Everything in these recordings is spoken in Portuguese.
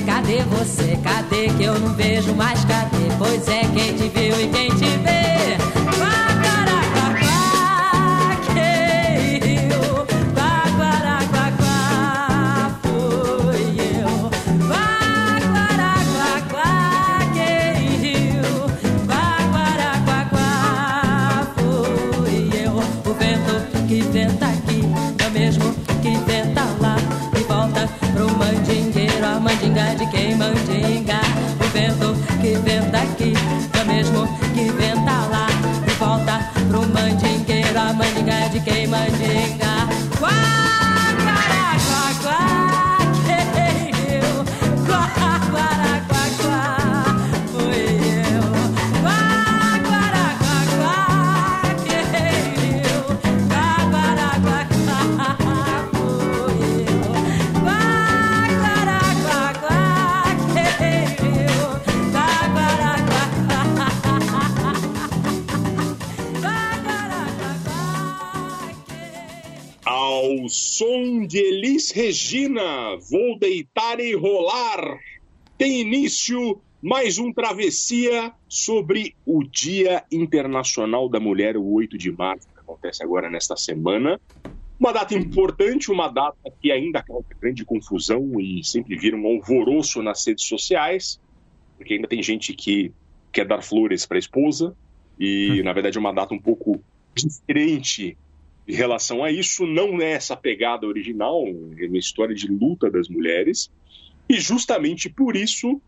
cadê, você? Cadê que eu não vejo mais? Cadê? Pois é, quem te viu e quem te vê. Som de Elis Regina, vou deitar e rolar. Tem início mais um Travessia sobre o Dia Internacional da Mulher, o 8 de março, que acontece agora nesta semana. Uma data importante, uma data que ainda causa grande confusão e sempre vira um alvoroço nas redes sociais, porque ainda tem gente que quer dar flores para a esposa, e na verdade é uma data um pouco diferente em relação a isso. Não é essa pegada original, é uma história de luta das mulheres, e justamente por isso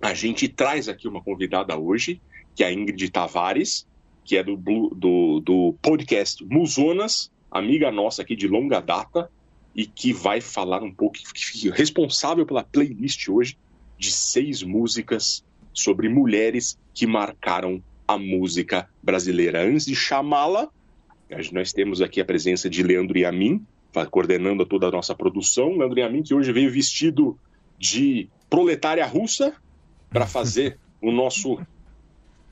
a gente traz aqui uma convidada hoje, que é a Ingrid Tavares, que é do, do, do podcast Musonas, amiga nossa aqui de longa data, e que vai falar um pouco, que é responsável pela playlist hoje de seis músicas sobre mulheres que marcaram a música brasileira. Antes de chamá-la, nós temos aqui a presença de Leandro Yamin, fa- coordenando toda a nossa produção. Leandro Yamin, que hoje veio vestido de proletária russa para fazer o nosso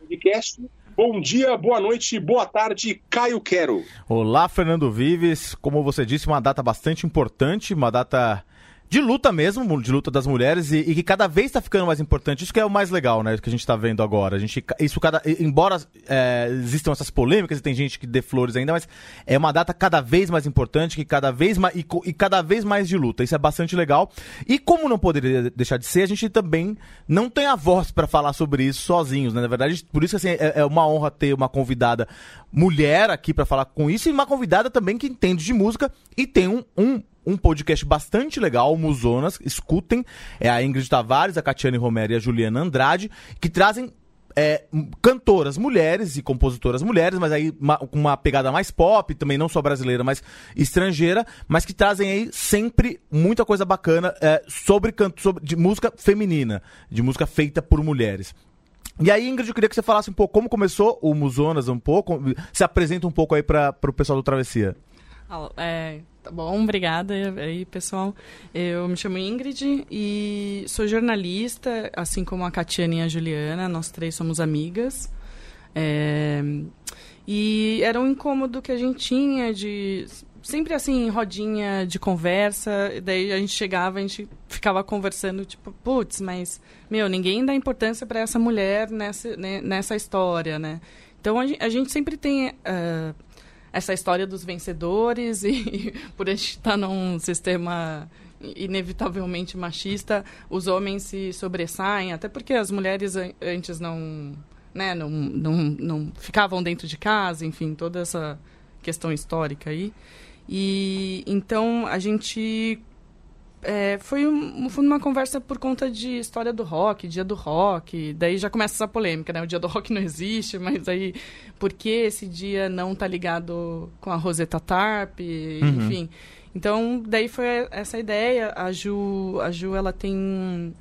podcast. Bom dia, boa noite, boa tarde, Caio Quero. Olá, Fernando Vives. Como você disse, uma data bastante importante, uma data de luta mesmo, de luta das mulheres, e, e que cada vez está ficando mais importante. Isso que é o mais legal, né? Que a gente está vendo agora. A gente, isso cada, embora é, existam essas polêmicas e tem gente que dê flores ainda, mas é uma data cada vez mais importante, que cada vez mais e, e cada vez mais de luta. Isso é bastante legal. E como não poderia deixar de ser, a gente também não tem a voz para falar sobre isso sozinhos, né? Na verdade, por isso assim, é, é uma honra ter uma convidada mulher aqui para falar com isso e uma convidada também que entende de música e tem um, um um podcast bastante legal, o Musonas, escutem, é a Ingrid Tavares, a Catiane Romero e a Juliana Andrade, que trazem é, cantoras mulheres e compositoras mulheres, mas aí uma, com uma pegada mais pop, também não só brasileira, mas estrangeira, mas que trazem aí sempre muita coisa bacana é, sobre, canto, sobre de música feminina, de música feita por mulheres. E aí, Ingrid, eu queria que você falasse um pouco como começou o Musonas, um pouco, se apresenta um pouco aí para o pessoal do Travessia. É, tá bom, obrigada aí, pessoal. Eu me chamo Ingrid e sou jornalista, assim como a Catiane e a Juliana, nós três somos amigas. É, e era um incômodo que a gente tinha de sempre assim, rodinha de conversa, daí a gente chegava, a gente ficava conversando, tipo, putz, mas, meu, ninguém dá importância para essa mulher nessa, né, nessa história, né? Então a gente, a gente sempre tem uh, essa história dos vencedores e, por a gente estar tá num sistema inevitavelmente machista, os homens se sobressaem, até porque as mulheres antes não, né, não, não, não ficavam dentro de casa, enfim, toda essa questão histórica aí. E então a gente é, foi, um, foi uma conversa por conta de história do rock, dia do rock. Daí já começa essa polêmica, né? O dia do rock não existe, mas aí por que esse dia não tá ligado com a Rosetta Tarp? Uhum. Enfim. Então, daí foi essa ideia. A Ju, a Ju ela tem.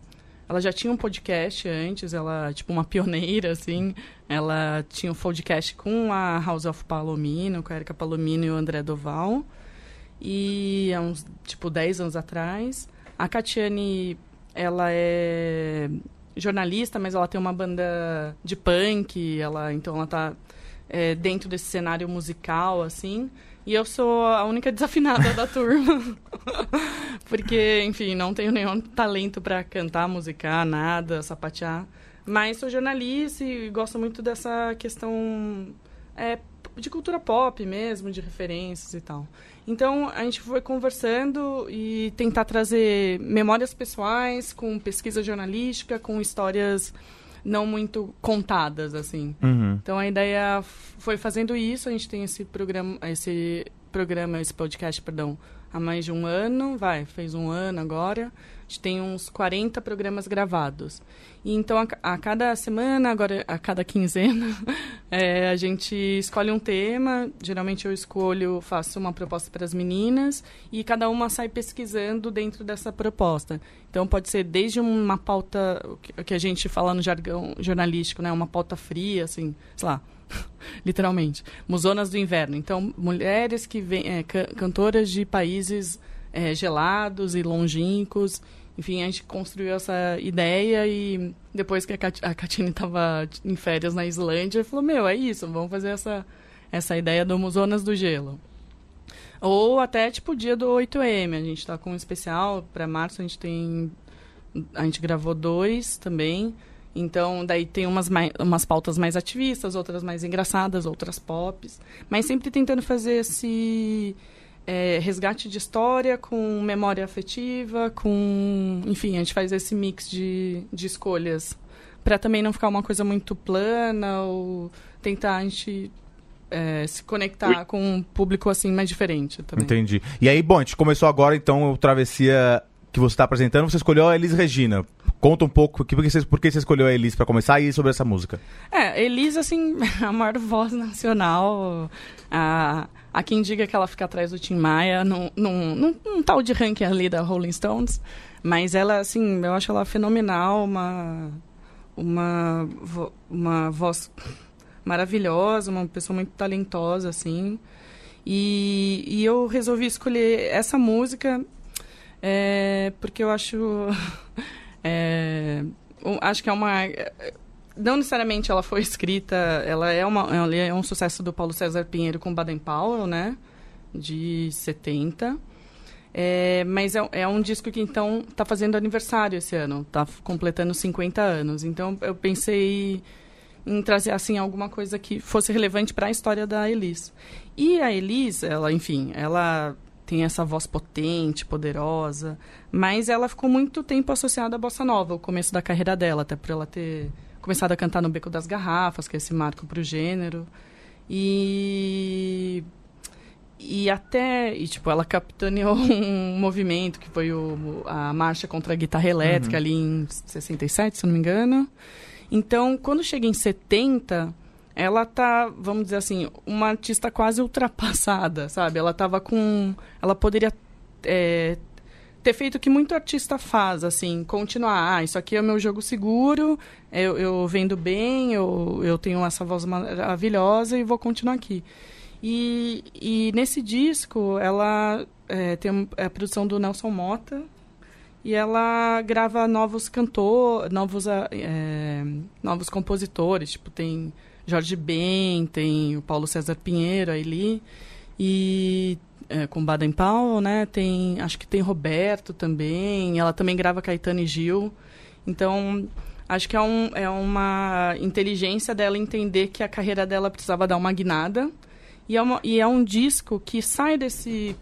Ela já tinha um podcast antes, ela, tipo, uma pioneira, assim. Ela tinha um podcast com a House of Palomino, com a Erika Palomino e o André Doval. E há uns, tipo, 10 anos atrás. A Catiane, ela é jornalista, mas ela tem uma banda de punk, ela, então ela tá é, dentro desse cenário musical, assim. E eu sou a única desafinada da turma. Porque, enfim, não tenho nenhum talento para cantar, musicar, nada, sapatear. Mas sou jornalista e gosto muito dessa questão é, de cultura pop mesmo, de referências e tal. Então, a gente foi conversando e tentar trazer memórias pessoais com pesquisa jornalística, com histórias não muito contadas, assim. Uhum. Então, a ideia foi fazendo isso. A gente tem esse programa, esse programa, esse podcast, perdão, há mais de um ano, vai, fez um ano agora. Gente tem uns 40 programas gravados. E então, a, a cada semana, agora a cada quinzena, é, a gente escolhe um tema. Geralmente eu escolho, faço uma proposta para as meninas e cada uma sai pesquisando dentro dessa proposta. Então, pode ser desde uma pauta, o que a gente fala no jargão jornalístico, né? Uma pauta fria, assim, sei lá, literalmente. Musonas do inverno. Então, mulheres que vêm, é, cantoras de países é, gelados e longínquos. Enfim, a gente construiu essa ideia e depois que a, Cat Catine estava em férias na Islândia, falou, meu, é isso, vamos fazer essa, essa ideia do Musonas do Gelo. Ou até, tipo, dia do 8M. A gente está com um especial para março, a gente tem... A gente gravou dois também. Então, daí tem umas, mais, umas pautas mais ativistas, outras mais engraçadas, outras pops. Mas sempre tentando fazer esse é, resgate de história com memória afetiva, com. Enfim, a gente faz esse mix de, de escolhas. Para também não ficar uma coisa muito plana ou tentar a gente é, se conectar com um público assim mais diferente também. Entendi. E aí, bom, a gente começou agora então o Travessia que você está apresentando. Você escolheu a Elis Regina. Conta um pouco por que você, por que você escolheu a Elis para começar e sobre essa música. É, Elis, assim, a maior voz nacional. A, Há quem diga que ela fica atrás do Tim Maia, num, num, num, num, tal de ranking ali da Rolling Stones. Mas ela, assim, eu acho ela fenomenal, uma, uma, uma voz maravilhosa, uma pessoa muito talentosa, assim. E, e eu resolvi escolher essa música é, porque eu acho. é, acho que é uma não necessariamente ela foi escrita, ela é, uma, ela é um sucesso do Paulo César Pinheiro com Baden Powell, né? De 70. É, mas é, é, um disco que, então, está fazendo aniversário esse ano. Está completando 50 anos. Então, eu pensei em trazer, assim, alguma coisa que fosse relevante para a história da Elis. E a Elis, ela, enfim, ela tem essa voz potente, poderosa, mas ela ficou muito tempo associada à bossa nova, o começo da carreira dela, até por ela ter começado a cantar no Beco das Garrafas, que é esse marco para o gênero. E e até e tipo ela capitaneou um movimento que foi o, a marcha contra a guitarra elétrica uhum. ali em 67 se não me engano Então, quando chega em 70, ela tá, vamos dizer assim, uma artista quase ultrapassada, sabe? Ela tava com. Ela poderia é, ter feito o que muito artista faz, assim, continuar. Ah, isso aqui é o meu jogo seguro, eu, eu vendo bem, eu, eu tenho essa voz maravilhosa e vou continuar aqui. E, e nesse disco, ela é, tem a produção do Nelson Mota, e ela grava novos cantores, novos, é, novos compositores, tipo, tem Jorge Ben, tem o Paulo César Pinheiro, a Eli, e é, com Baden Powell, né? Tem, acho que tem Roberto também. Ela também grava Caetano e Gil. Então, acho que é, um, é uma inteligência dela entender que a carreira dela precisava dar uma guinada. E é, uma, e é um disco que sai desse,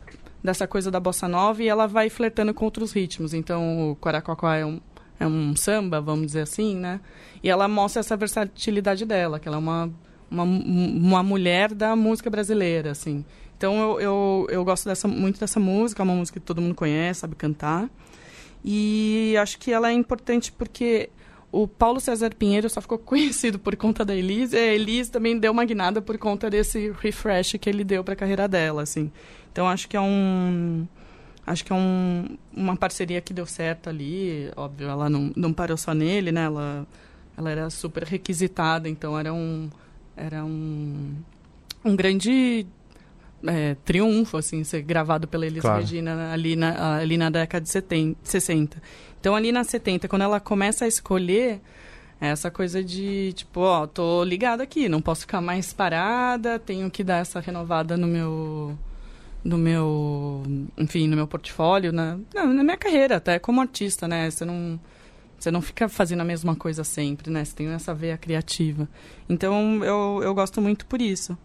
dessa coisa da bossa nova e ela vai flertando com outros ritmos. Então, o Quaraquaquá é um, é um samba, vamos dizer assim, né? E ela mostra essa versatilidade dela, que ela é uma, uma, uma mulher da música brasileira, assim. Então eu, eu, eu gosto dessa, muito dessa música, é uma música que todo mundo conhece, sabe cantar. E acho que ela é importante porque o Paulo César Pinheiro só ficou conhecido por conta da Elise, e a Elise também deu uma guinada por conta desse refresh que ele deu para a carreira dela, assim. Então acho que é um acho que é um, uma parceria que deu certo ali, óbvio, ela não, não parou só nele, né? Ela ela era super requisitada, então era um era um um grande é, triunfo, assim, ser gravado pela Elis claro. Regina ali na, ali na década de 70, 60. Então, ali na 70, quando ela começa a escolher é essa coisa de, tipo, ó, tô ligada aqui, não posso ficar mais parada, tenho que dar essa renovada no meu no meu, enfim, no meu portfólio, na, na, na minha carreira, até como artista, né? Você não você não fica fazendo a mesma coisa sempre, né? Você tem essa veia criativa. Então, eu, eu gosto muito por isso.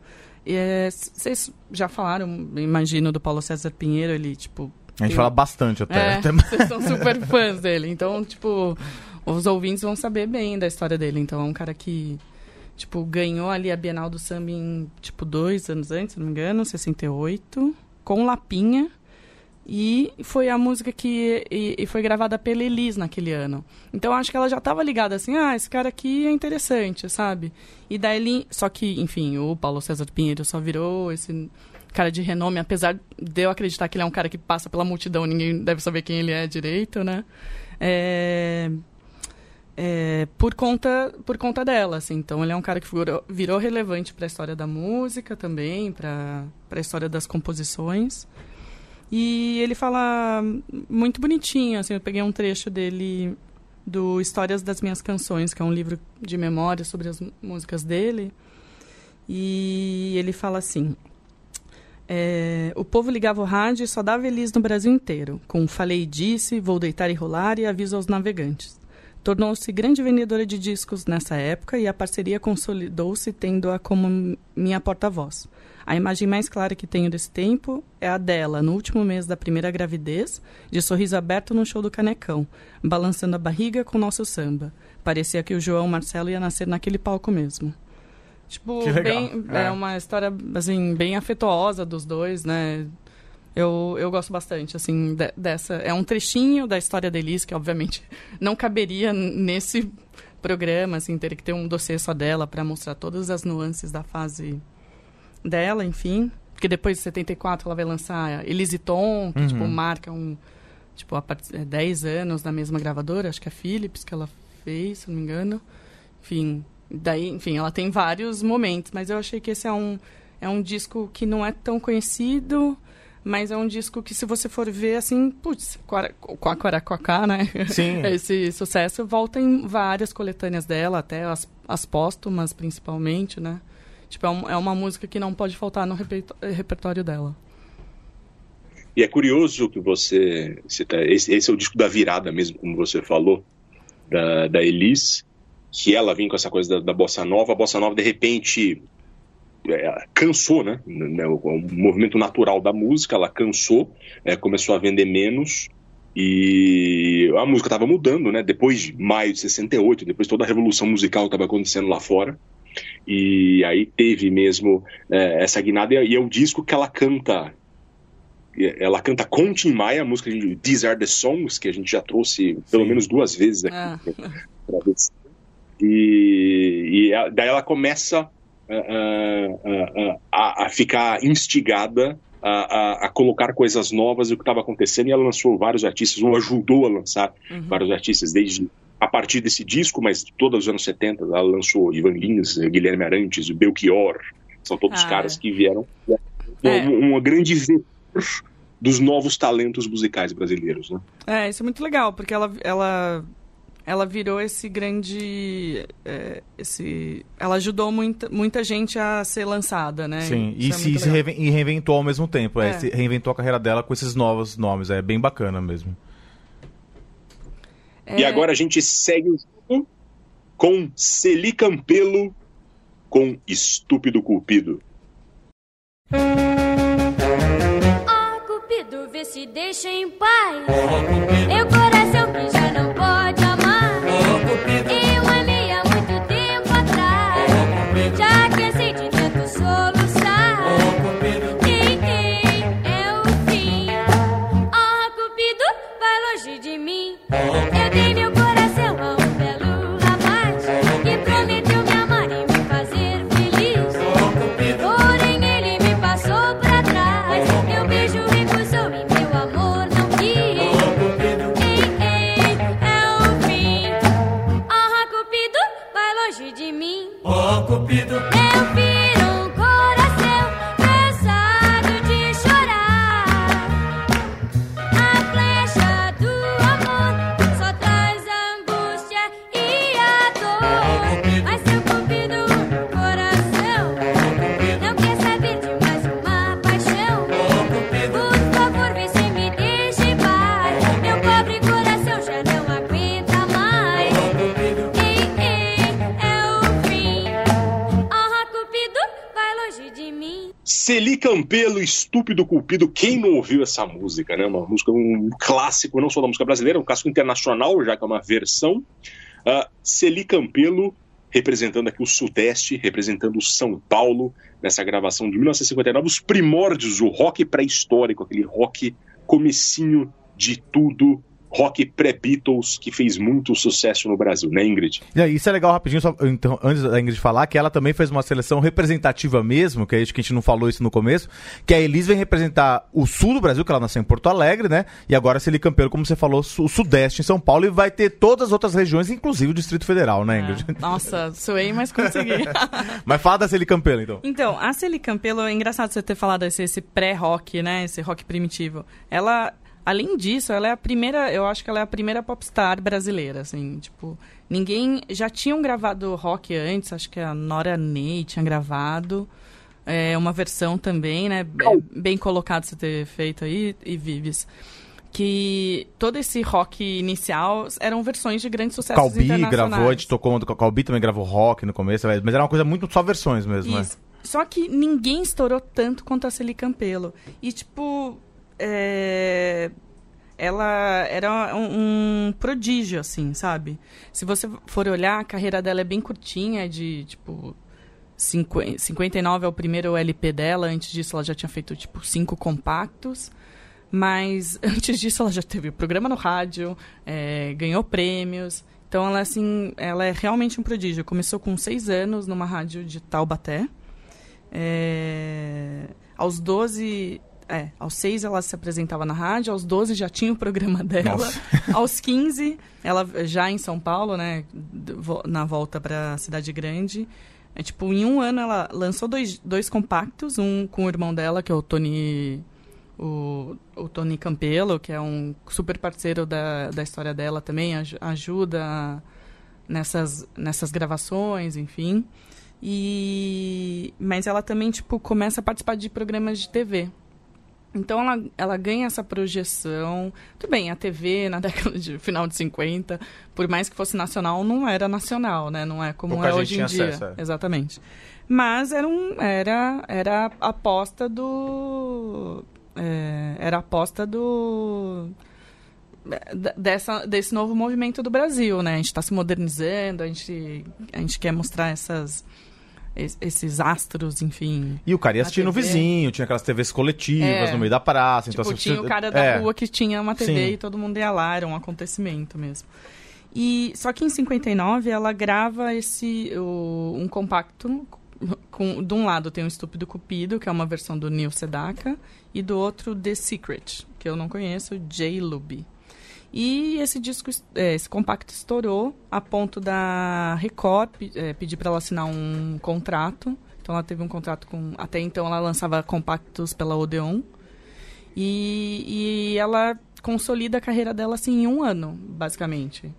É, vocês já falaram, imagino, do Paulo César Pinheiro, ele, tipo... A gente tem... fala bastante até. É, vocês são super fãs dele, então, tipo, os ouvintes vão saber bem da história dele. Então, é um cara que, tipo, ganhou ali a Bienal do Samba em, tipo, dois anos antes, se não me engano, 68, com Lapinha. E foi a música que e, e foi gravada pela Elis naquele ano. Então acho que ela já estava ligada assim, ah, esse cara aqui é interessante, sabe? E daí, só que, enfim, o Paulo César Pinheiro só virou esse cara de renome, apesar de eu acreditar que ele é um cara que passa pela multidão, ninguém deve saber quem ele é direito, né? É, é, por conta por conta dela, assim. Então ele é um cara que virou, virou relevante para a história da música também, para a história das composições. E ele fala muito bonitinho, assim, eu peguei um trecho dele do Histórias das Minhas Canções, que é um livro de memória sobre as músicas dele. E ele fala assim: é, O povo ligava o rádio e só dava feliz no Brasil inteiro, com falei e disse, vou deitar e rolar e aviso aos navegantes. Tornou-se grande vendedora de discos nessa época e a parceria consolidou-se tendo-a como minha porta-voz. A imagem mais clara que tenho desse tempo é a dela, no último mês da primeira gravidez, de sorriso aberto no show do Canecão, balançando a barriga com nosso samba. Parecia que o João Marcelo ia nascer naquele palco mesmo. Tipo, bem, é. é. uma história assim bem afetuosa dos dois, né? Eu, eu gosto bastante, assim, de, dessa. É um trechinho da história da Elis, que obviamente não caberia nesse programa, assim, teria que ter um dossiê só dela para mostrar todas as nuances da fase dela, enfim. Porque depois de 74 ela vai lançar Elise Tom, que tipo, uhum. tipo, marca um. Tipo, part... 10 é, anos da mesma gravadora, acho que é a Philips que ela fez, se não me engano. Enfim, daí, enfim, ela tem vários momentos, mas eu achei que esse é um, é um disco que não é tão conhecido, mas é um disco que se você for ver, assim, putz, com a Quaraquacá, né? Sim. Esse sucesso volta em várias coletâneas dela, até as, as póstumas, principalmente, né? Tipo, é, um, é uma música que não pode faltar no repertório dela. E é curioso que você. Cita, esse, esse, é o disco da virada mesmo, como você falou, da, da Elis, que ela vinha com essa coisa da, da bossa nova. A bossa nova, de repente, é, cansou, né? né o, movimento natural da música, ela cansou, é, começou a vender menos. E a música estava mudando, né? Depois de maio de 68, depois toda a revolução musical estava acontecendo lá fora. E aí teve mesmo é, essa guinada, e é o disco que ela canta. Ela canta com Tim Maia, a música de These Are the Songs, que a gente já trouxe pelo Sim. menos duas vezes aqui. Ah. e, e daí ela começa uh, a, a, ficar instigada a, a, a, colocar coisas novas e o que estava acontecendo, e ela lançou vários artistas, ou ajudou a lançar uhum. vários artistas, desde a partir desse disco, mas todos os anos 70, ela lançou Ivan Lins, Guilherme Arantes, o Belchior, são todos ah, caras é. que vieram é. grande dos novos talentos musicais brasileiros, né? É, isso é muito legal, porque ela, ela ela virou esse grande. É, esse, ela ajudou muita, muita gente a ser lançada, né? Sim, e, é se, se e reinventou ao mesmo tempo. É. é. reinventou a carreira dela com esses novos nomes. É bem bacana mesmo. É... E agora a gente segue com Celi Campelo com Estúpido Culpido. Oh, Cupido, vê se deixa em paz. Meu coração Campelo, Estúpido Culpido. Quem não ouviu essa música, né? Uma música, um clássico, não só da música brasileira, um clássico internacional, já que é uma versão. Uh, Celi Campelo, representando aqui o Sudeste, representando São Paulo, nessa gravação de 1959, os primórdios, o rock pré-histórico, aquele rock comecinho de tudo, rock pré-Beatles, que fez muito sucesso no Brasil, né, Ingrid? E aí, isso é legal rapidinho, só, então, antes da Ingrid falar, que ela também fez uma seleção representativa mesmo, que é isso que a gente não falou isso no começo, que a Elis vem representar o sul do Brasil, que ela nasceu em Porto Alegre, né? E agora a Celi Campeiro, como você falou, o sudeste em São Paulo, e vai ter todas as outras regiões, inclusive o Distrito Federal, né, Ingrid? É. Nossa, suei, mas consegui. Mas fala da Celi Campelo, então. Então, a Celi Campelo, é engraçado você ter falado esse, esse pré-rock, né? Esse rock primitivo. Ela, além disso, ela é a primeira, eu acho que ela é a primeira popstar brasileira, assim, tipo, ninguém já tinham gravado rock antes, acho que a Nora Ney tinha gravado. É uma versão também, né? Bem colocado você ter feito aí, e Vives. Que todo esse rock inicial eram versões de grandes sucessos Calbi internacionais. gravou, a gente tocou, o Calbi também gravou rock no começo, mas era uma coisa muito só versões mesmo, né? Isso. Só que ninguém estourou tanto quanto a Celi Campelo. E, tipo, é, ela era um, um prodígio, assim, sabe? Se você for olhar, a carreira dela é bem curtinha, é de, tipo... 50, 59 é o primeiro LP dela, antes disso ela já tinha feito, tipo, cinco compactos. Mas antes disso ela já teve programa no rádio, é, ganhou prêmios. Então ela, assim, ela é realmente um prodígio. Começou com seis anos numa rádio de Taubaté. É, aos 12, é, aos 6 ela se apresentava na rádio, aos 12 já tinha o programa dela. Nossa. Aos 15, ela já em São Paulo, né, na volta para Cidade Grande. É, tipo, em um ano ela lançou dois, dois compactos, um com o irmão dela, que é o Tony o, o Tony Campelo, que é um super parceiro da, da história dela também, aj- ajuda nessas, nessas gravações, enfim. E mas ela também tipo começa a participar de programas de TV. Então ela, ela ganha essa projeção. Tudo bem, a TV na década de final de 50, por mais que fosse nacional, não era nacional, né? Não é como Pouca é hoje em dia. acesso, é. Exatamente. Mas era um era era a aposta do é, era a aposta do d- dessa, desse novo movimento do Brasil, né? A gente está se modernizando, a gente, a gente quer mostrar essas, es- esses astros, enfim. E o cara ia assistir no vizinho, tinha aquelas TVs coletivas É. no meio da praça. Tipo, então, você- tinha o cara da é. rua que tinha uma TV Sim. e todo mundo ia lá, era um acontecimento mesmo. E só que em 59 ela grava esse o, um compacto com de um lado tem o Estúpido Cupido, que é uma versão do Neil Sedaka, e do outro The Secret, que eu não conheço, J. Luby. E esse disco, é, esse compacto estourou a ponto da Record é, pedir para ela assinar um contrato. Então ela teve um contrato com. Até então ela lançava compactos pela Odeon. E, e ela consolida a carreira dela assim em um ano, basicamente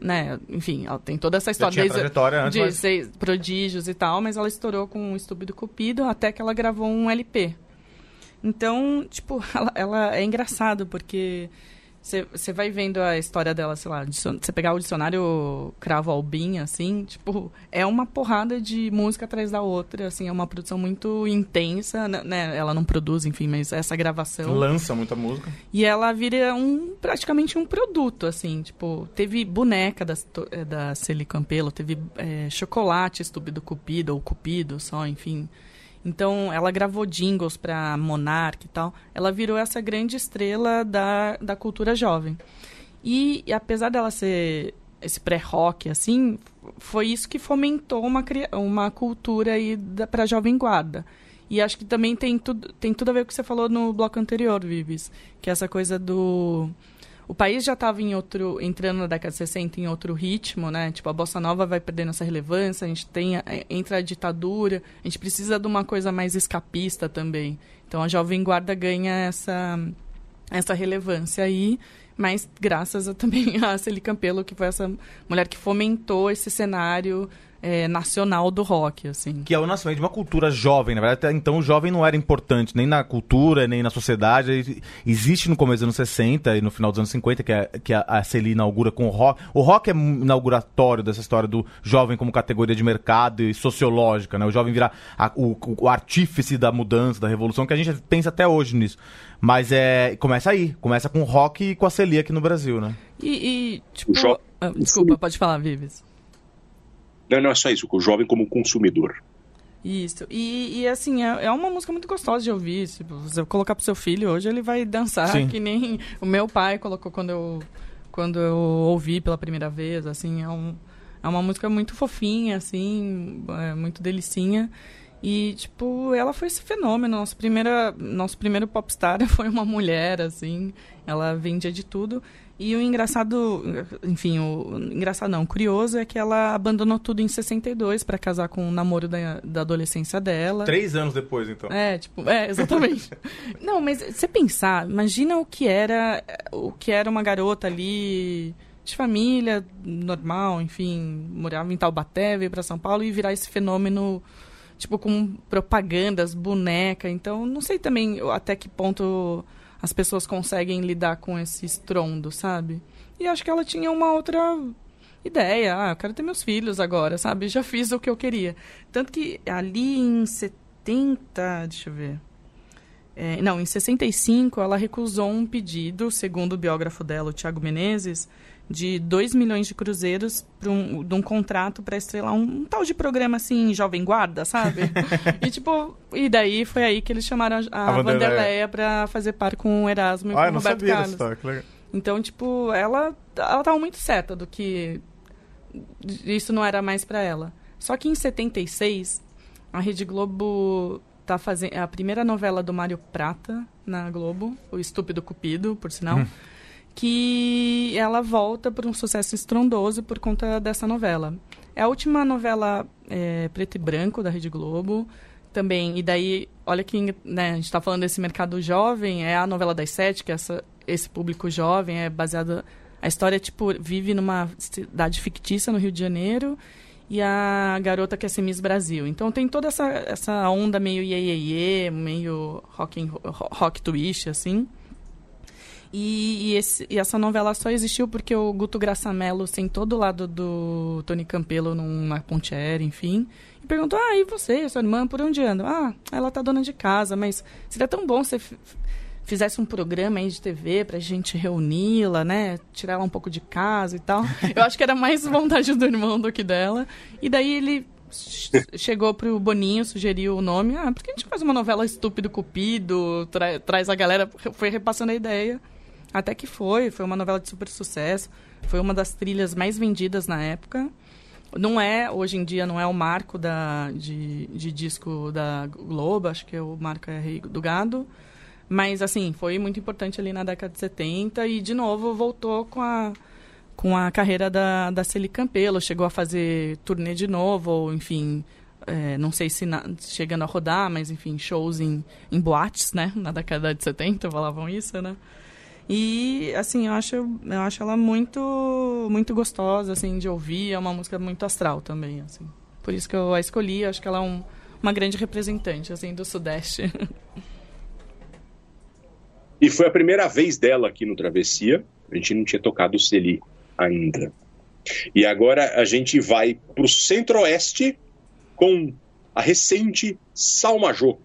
né, enfim, ela tem toda essa história desde antes, de mas... seis prodígios e tal, mas ela estourou com o Estúpido Cupido até que ela gravou um LP. Então, tipo, ela, ela é engraçado porque você vai vendo a história dela, sei lá, você pegar o dicionário Cravo Albin, assim, tipo, é uma porrada de música atrás da outra, assim, é uma produção muito intensa, né? né ela não produz, enfim, mas essa gravação... Lança muita música. E ela vira um, praticamente um produto, assim, tipo, teve boneca da, eh, da Celi Campelo, teve é, chocolate estúpido Cupido, ou Cupido só, enfim... Então, ela gravou jingles para Monarch e tal. Ela virou essa grande estrela da, da cultura jovem. E, e apesar dela ser esse pré-rock, assim, foi isso que fomentou uma, uma cultura aí para jovem guarda. E acho que também tem tudo, tem tudo a ver com o que você falou no bloco anterior, Vives. Que é essa coisa do o país já estava em outro entrando na década de 60 em outro ritmo, né? Tipo a bossa nova vai perdendo essa relevância, a gente tem entra a ditadura, a gente precisa de uma coisa mais escapista também. Então a jovem guarda ganha essa essa relevância aí, mas graças a, também a Celi Campelo, que foi essa mulher que fomentou esse cenário é, nacional do rock, assim. Que é o nascimento de uma cultura jovem, na verdade. Até então o jovem não era importante nem na cultura, nem na sociedade. Existe no começo dos anos 60 e no final dos anos 50, que, é, que a, a Celie inaugura com o rock. O rock é inauguratório dessa história do jovem como categoria de mercado e sociológica, né? O jovem virar a, o, o artífice da mudança, da revolução, que a gente pensa até hoje nisso. Mas é. Começa aí. Começa com o rock e com a Celia aqui no Brasil, né? E, e tipo. Ah, desculpa, pode falar, Vives. Não, não é só isso, o jovem como consumidor. Isso. E, e assim, é, é, uma música muito gostosa de ouvir. Se você colocar pro seu filho hoje, ele vai dançar Sim. que nem o meu pai colocou quando eu, quando eu ouvi pela primeira vez. Assim, é, um, é uma música muito fofinha, assim, é muito delicinha. E, tipo, ela foi esse fenômeno. Nosso, primeira, nosso primeiro popstar foi uma mulher, assim. Ela vendia de tudo. E o engraçado, enfim, o engraçado não, o curioso é que ela abandonou tudo em 62 para casar com o namoro da, da adolescência dela. Três anos depois, então. É, tipo, é, exatamente. não, mas você pensar, imagina o que era, o que era uma garota ali de família normal, enfim, morava em Taubaté, veio para São Paulo e virar esse fenômeno tipo com propagandas, boneca. Então, não sei também até que ponto as pessoas conseguem lidar com esse estrondo, sabe? E acho que ela tinha uma outra ideia. Ah, eu quero ter meus filhos agora, sabe? Já fiz o que eu queria. Tanto que ali em 70, deixa eu ver. É, não, em 65 ela recusou um pedido, segundo o biógrafo dela, o Tiago Menezes, de 2 milhões de cruzeiros um, de um contrato para estrelar um, um, tal de programa assim, Jovem Guarda, sabe? e tipo, e daí foi aí que eles chamaram a, a, a Vanderleia para fazer par com o Erasmo e ah, com o Roberto Carlos. História, então, tipo, ela ela tava muito certa do que isso não era mais para ela. Só que em 76, a Rede Globo tá fazendo a primeira novela do Mário Prata na Globo, O Estúpido Cupido, por sinal. Que ela volta para um sucesso estrondoso por conta dessa novela. É a última novela é, preto e branco da Rede Globo também. E daí, olha que né, a gente está falando desse mercado jovem, é a novela das sete, que é essa, esse público jovem é baseada. A história, tipo, vive numa cidade fictícia no Rio de Janeiro e a garota quer ser Miss Brasil. Então tem toda essa, essa onda meio iê, iê, iê meio rock, rock twist, assim. E, e, esse, e, essa novela só existiu porque o Guto Graçamelo sentou do lado do Tony Campelo numa ponte aérea, enfim, e perguntou: Ah, e você, sua irmã, por onde anda? Ah, ela tá dona de casa, mas seria tão bom se fizesse um programa aí de TV pra gente reuni-la, né? Tirar ela um pouco de casa e tal. Eu acho que era mais vontade do irmão do que dela. E daí ele chegou pro Boninho, sugeriu o nome. Ah, por que a gente faz uma novela Estúpido Cupido? Tra traz a galera, foi repassando a ideia. Até que foi, foi uma novela de super sucesso, foi uma das trilhas mais vendidas na época. Não é, hoje em dia, não é o marco da, de, de disco da Globo, acho que é o marco é Rei do Gado. Mas, assim, foi muito importante ali na década de 70 e, de novo, voltou com a, com a carreira da, da Celi Campelo. Chegou a fazer turnê de novo, ou, enfim, é, não sei se na, chegando a rodar, mas, enfim, shows em, em boates, né? Na década de 70 falavam isso, né? E, assim, eu acho, eu acho ela muito, muito gostosa, assim, de ouvir. É uma música muito astral também, assim. Por isso que eu a escolhi. Acho que ela é um, uma grande representante, assim, do Sudeste. E foi a primeira vez dela aqui no Travessia. A gente não tinha tocado o Celi ainda. E agora a gente vai para o Centro-Oeste com a recente Salmajô.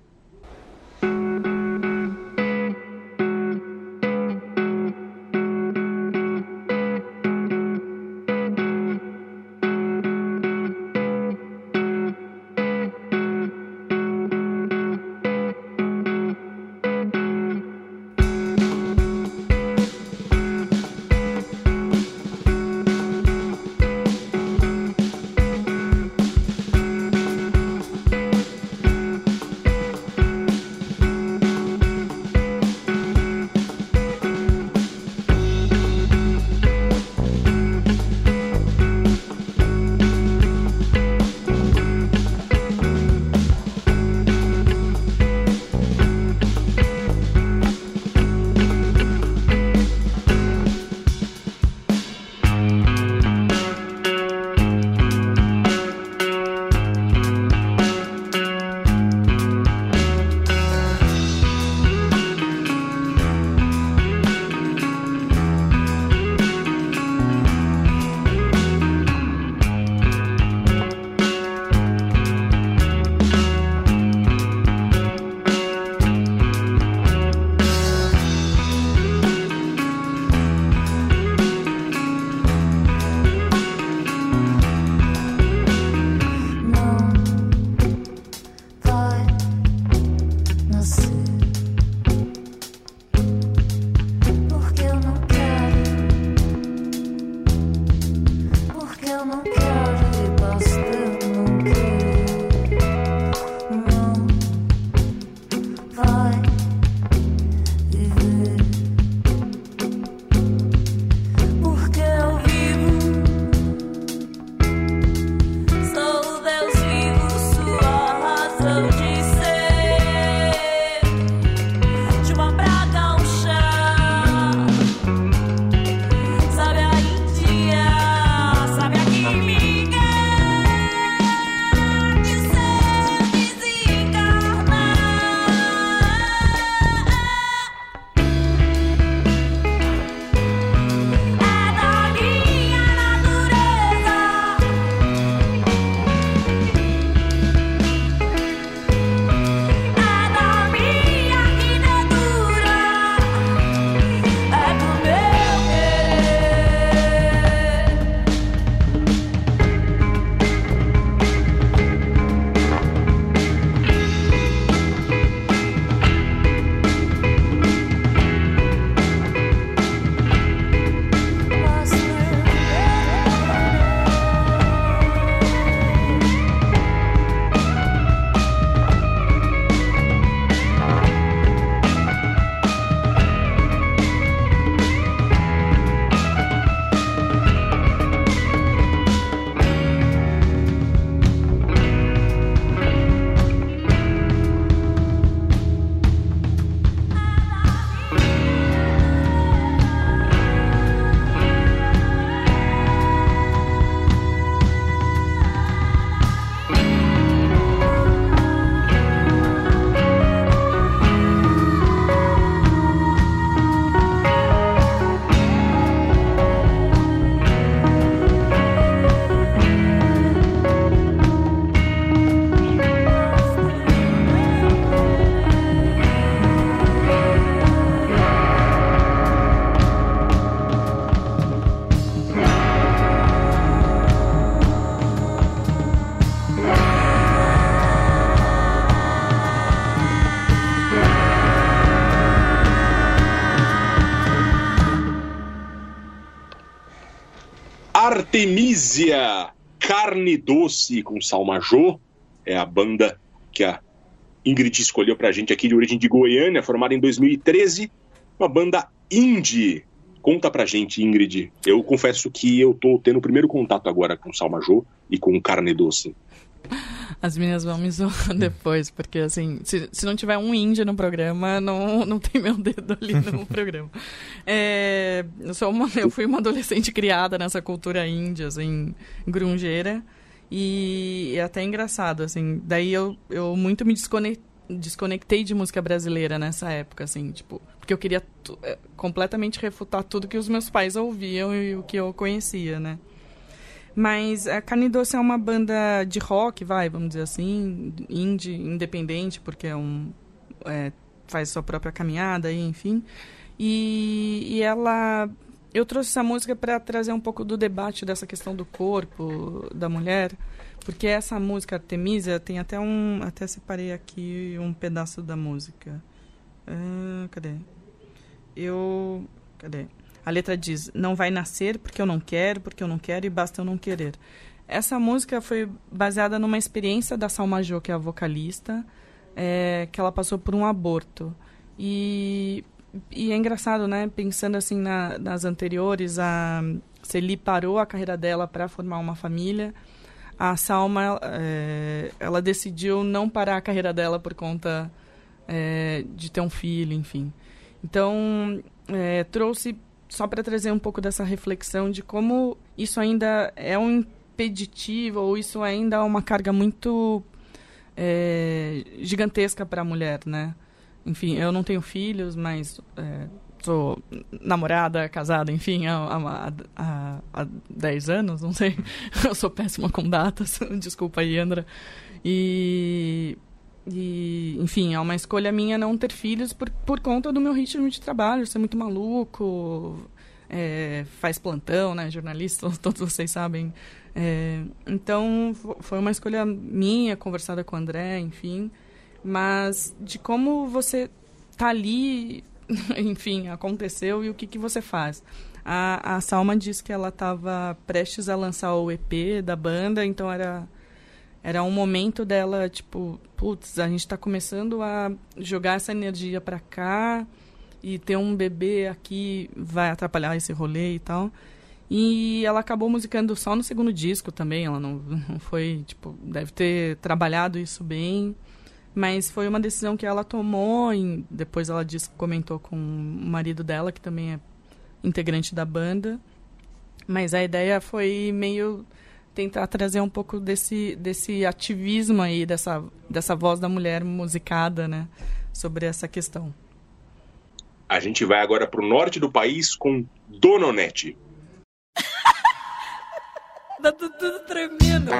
Artemisia Carne Doce com Salmajô. É a banda que a Ingrid escolheu pra gente aqui de origem de Goiânia, formada em 2013. Uma banda indie. Conta pra gente, Ingrid. Eu confesso que eu tô tendo o primeiro contato agora com Salmajô e com Carne Doce. As meninas vão me zoar depois, porque assim, se, se não tiver um índio no programa, não, não tem meu dedo ali no programa. É, eu, sou uma, eu fui uma adolescente criada nessa cultura índia, assim, grungeira. E é até engraçado, assim. Daí eu, eu muito me desconectei, desconectei de música brasileira nessa época, assim, tipo, porque eu queria é, completamente refutar tudo que os meus pais ouviam e o que eu conhecia, né? Mas a Carne Doce é uma banda de rock, vai, vamos dizer assim, indie, independente, porque é um é, faz sua própria caminhada, enfim. E, e ela eu trouxe essa música para trazer um pouco do debate dessa questão do corpo da mulher, porque essa música Artemisia tem até um, até separei aqui um pedaço da música. Ah, cadê? Eu, cadê? A letra diz: Não vai nascer porque eu não quero, porque eu não quero e basta eu não querer. Essa música foi baseada numa experiência da Salma Jo, que é a vocalista, é, que ela passou por um aborto. E, e é engraçado, né? Pensando assim na, nas anteriores, a Celi parou a carreira dela para formar uma família. A Salma, é, ela decidiu não parar a carreira dela por conta é, de ter um filho, enfim. Então, trouxe só para trazer um pouco dessa reflexão de como isso ainda é um impeditivo ou isso ainda é uma carga muito é, gigantesca para a mulher, né? Enfim, eu não tenho filhos, mas é, sou namorada, casada, enfim, há, há, há, há 10 anos, não sei. Eu sou péssima com datas, desculpa aí, Andra. E e, enfim, é uma escolha minha não ter filhos por, por conta do meu ritmo de trabalho, ser muito maluco, é, faz plantão, né, jornalista, todos vocês sabem. É, então, foi uma escolha minha, conversada com o André, enfim. Mas de como você tá ali, enfim, aconteceu e o que, que você faz. A, a Salma disse que ela estava prestes a lançar o EP da banda, então era era um momento dela, tipo, putz, a gente está começando a jogar essa energia para cá e ter um bebê aqui vai atrapalhar esse rolê e tal. E ela acabou musicando só no segundo disco também, ela não, não foi, tipo, deve ter trabalhado isso bem, mas foi uma decisão que ela tomou e depois ela disse, comentou com o marido dela, que também é integrante da banda. Mas a ideia foi meio tentar trazer um pouco desse, desse ativismo aí, dessa, dessa voz da mulher musicada, né, sobre essa questão. A gente vai agora para o norte do país com Dononete. tá tudo, tudo tremendo.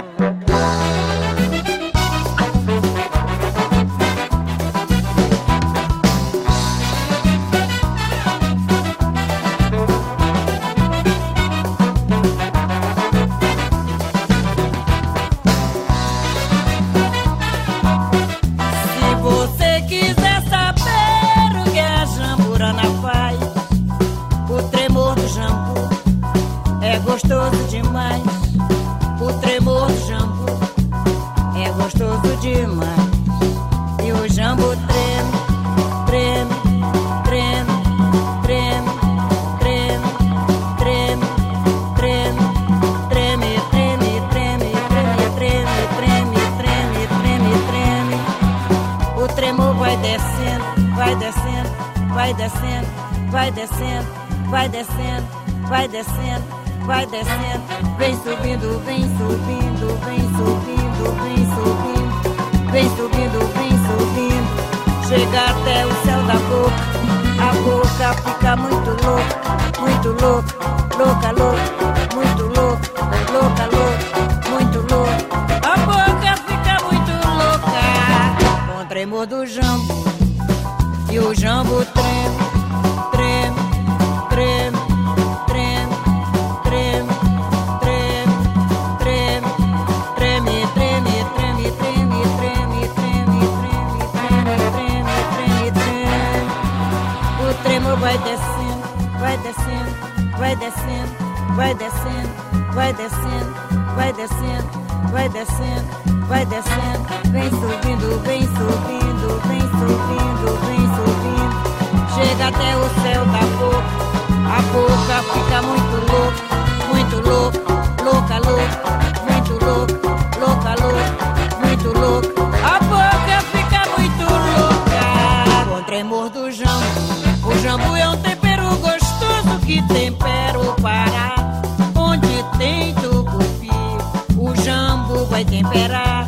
Vai descendo, vai descendo, vai descendo, vai descendo, vai descendo, vem subindo, vem subindo, vem subindo, vem subindo, vem subindo, vem subindo, chega até o céu da boca, a boca fica muito louca, muito louca, louca, louca, muito louca, louca, louca, muito louca, a boca fica muito louca, com tremor do jambo e o jambo treme, treme, treme, treme, treme, treme, treme, treme, treme, treme, treme, treme, treme, treme, treme, treme, treme. O tremor vai descendo, vai descendo, vai descendo, vai descendo vai descendo, vai descendo, vai descendo, vai descendo, vem subindo, vem subindo, vem subindo, vem subindo, chega até o céu da boca, a boca fica muito louca, muito louca, louca, louca, muito louca, louca, louca, muito louca, a boca fica muito louca, com tremor do jambo, o jambo é um tempero gostoso que tempera Pues, hay que.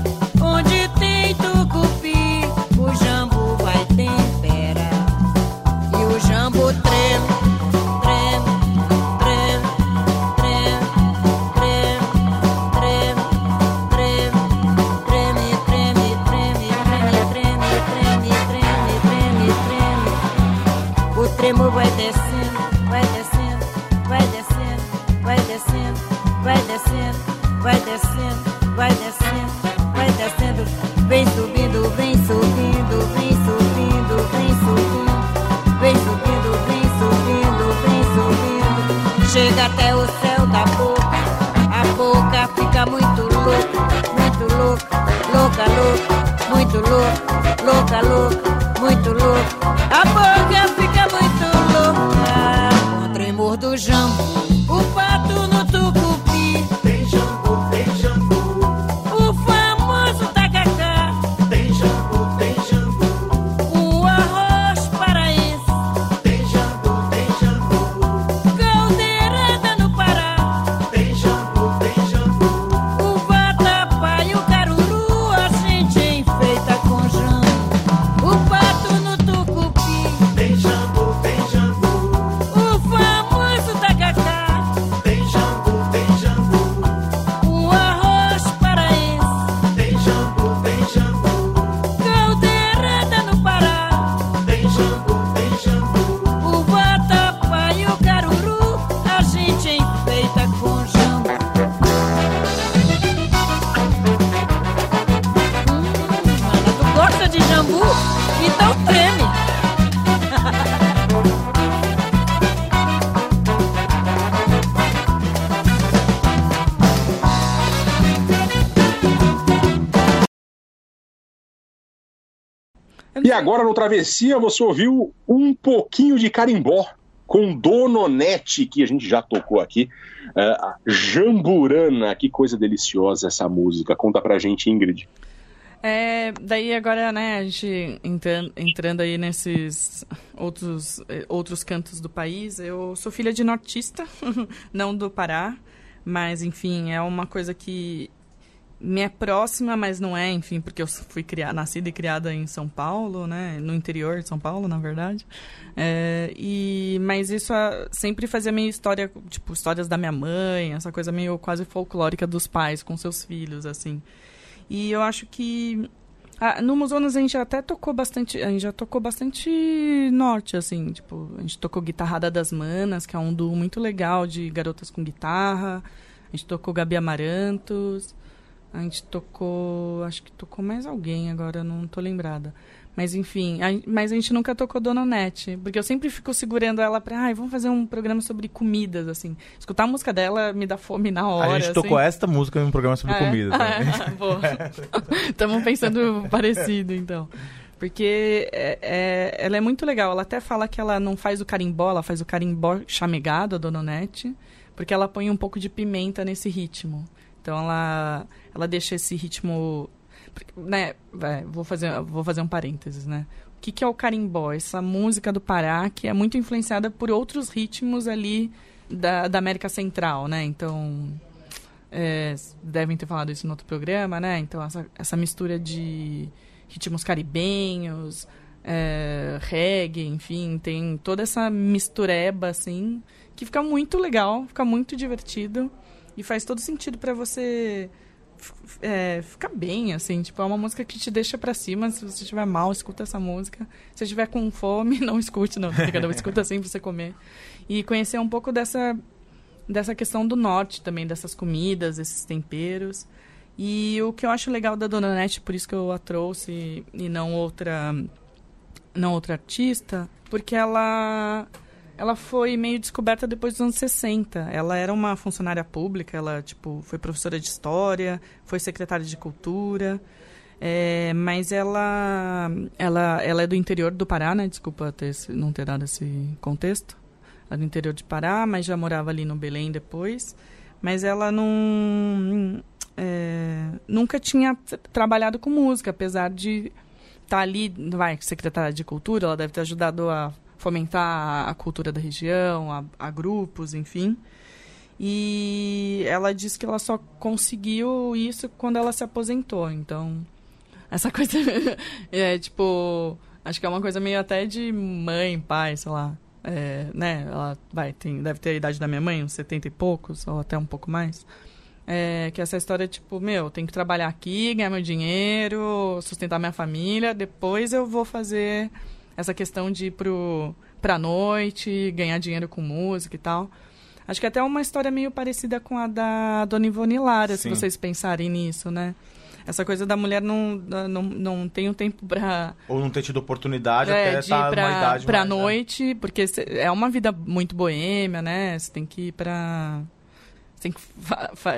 Louca, E agora no Travessia você ouviu um pouquinho de carimbó com Dononete, que a gente já tocou aqui. É, a Jamburana, que coisa deliciosa essa música. Conta pra gente, Ingrid. É, daí agora, né, a gente entran- entrando aí nesses outros, eh, outros cantos do país, eu sou filha de nortista, não do Pará, mas enfim, é uma coisa que me é próxima, mas não é, enfim, porque eu fui criada, nascida e criada em São Paulo, né, no interior de São Paulo, na verdade. É, e mas isso ah, sempre fazia minha história, tipo, histórias da minha mãe, essa coisa meio quase folclórica dos pais com seus filhos, assim. E eu acho que ah, no Musonas a gente até tocou bastante, a gente já tocou bastante norte, assim, tipo, a gente tocou Guitarrada das Manas, que é um duo muito legal de garotas com guitarra. A gente tocou Gabi Amarantos. A gente tocou, acho que tocou mais alguém agora, não tô lembrada. Mas enfim, a, mas a gente nunca tocou Dona Nete, porque eu sempre fico segurando ela pra, ai, vamos fazer um programa sobre comidas, assim. Escutar a música dela me dá fome na hora. a gente tocou assim. esta música em um programa sobre É? comida. Ah, né? é? Boa. Estamos pensando parecido, então. Porque é, é- ela é muito legal. Ela até fala que ela não faz o carimbó, ela faz o carimbó chamegado, a Dona Onete, porque ela põe um pouco de pimenta nesse ritmo. Então ela, ela deixa esse ritmo. Né, vai, vou, fazer, vou fazer um parênteses, né? O que, que é o carimbó? Essa música do Pará que é muito influenciada por outros ritmos ali da, da América Central, né? Então, é, devem ter falado isso no outro programa, né? Então, essa, essa mistura de ritmos caribenhos, é, reggae, enfim, tem toda essa mistureba, assim, que fica muito legal, fica muito divertido e faz todo sentido para você é, ficar bem, assim, tipo, é uma música que te deixa pra cima, se você estiver mal, escuta essa música, se você estiver com fome, não escute, não, fica, não escuta assim pra você comer. E conhecer um pouco dessa dessa questão do norte também, dessas comidas, esses temperos. E o que eu acho legal da Dona Nete, por isso que eu a trouxe e não outra não outra artista, porque ela ela foi meio descoberta depois dos anos 60. Ela era uma funcionária pública, ela tipo foi professora de história, foi secretária de cultura, é, mas ela, ela, ela é do interior do Pará, né? Desculpa ter, não ter dado esse contexto. Ela é do interior de Pará, mas já morava ali no Belém depois. Mas ela não é, nunca tinha trabalhado com música, apesar de estar ali, vai, secretária de cultura, ela deve ter ajudado a fomentar a, cultura da região, a, a grupos, enfim. E ela disse que ela só conseguiu isso quando ela se aposentou. Então, essa coisa é tipo, acho que é uma coisa meio até de mãe, pai, sei lá. É, né? Ela vai, tem, deve ter a idade da minha mãe, uns 70 e poucos, ou até um pouco mais. É, que essa história, tipo, meu, tenho que trabalhar aqui, ganhar meu dinheiro, sustentar minha família, depois eu vou fazer essa questão de ir pro, pra noite, ganhar dinheiro com música e tal. Acho que até é uma história meio parecida com a da Dona Ivone Lara, Sim. se vocês pensarem nisso, né? Essa coisa da mulher não, não, não tem o tempo pra, Ou não ter tido oportunidade é, até estar pra, numa idade pra mais, né? noite, porque cê- é uma vida muito boêmia, né? Você tem que ir pra. Você tem que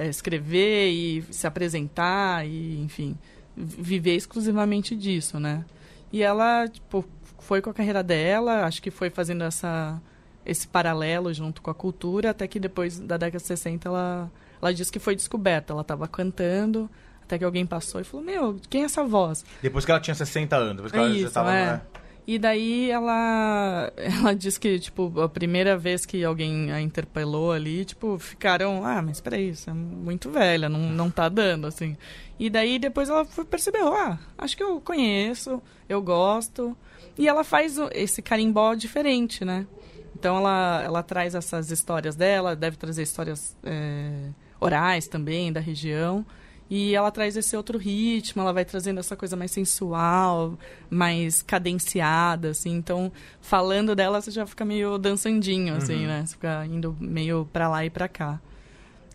escrever e se apresentar e, enfim, vi- viver exclusivamente disso, né? E ela, tipo, foi com a carreira dela, acho que foi fazendo essa, esse paralelo junto com a cultura, até que depois da década de 60 ela, ela disse que foi descoberta. Ela estava cantando, até que alguém passou e falou: Meu, quem é essa voz? Depois que ela tinha 60 anos. Depois que ela já Isso, tava, é. né? E daí ela, ela disse que, tipo, a primeira vez que alguém a interpelou ali, tipo, ficaram, ah, mas peraí, isso é muito velha, não, não tá dando, assim. E daí depois ela percebeu, ah, acho que eu conheço, eu gosto. E ela faz esse carimbó diferente, né? Então ela, ela traz essas histórias dela, deve trazer histórias é, orais também da região. E ela traz esse outro ritmo, ela vai trazendo essa coisa mais sensual, mais cadenciada, assim. Então, falando dela, você já fica meio dançandinho, assim, né? Você fica indo meio pra lá e pra cá.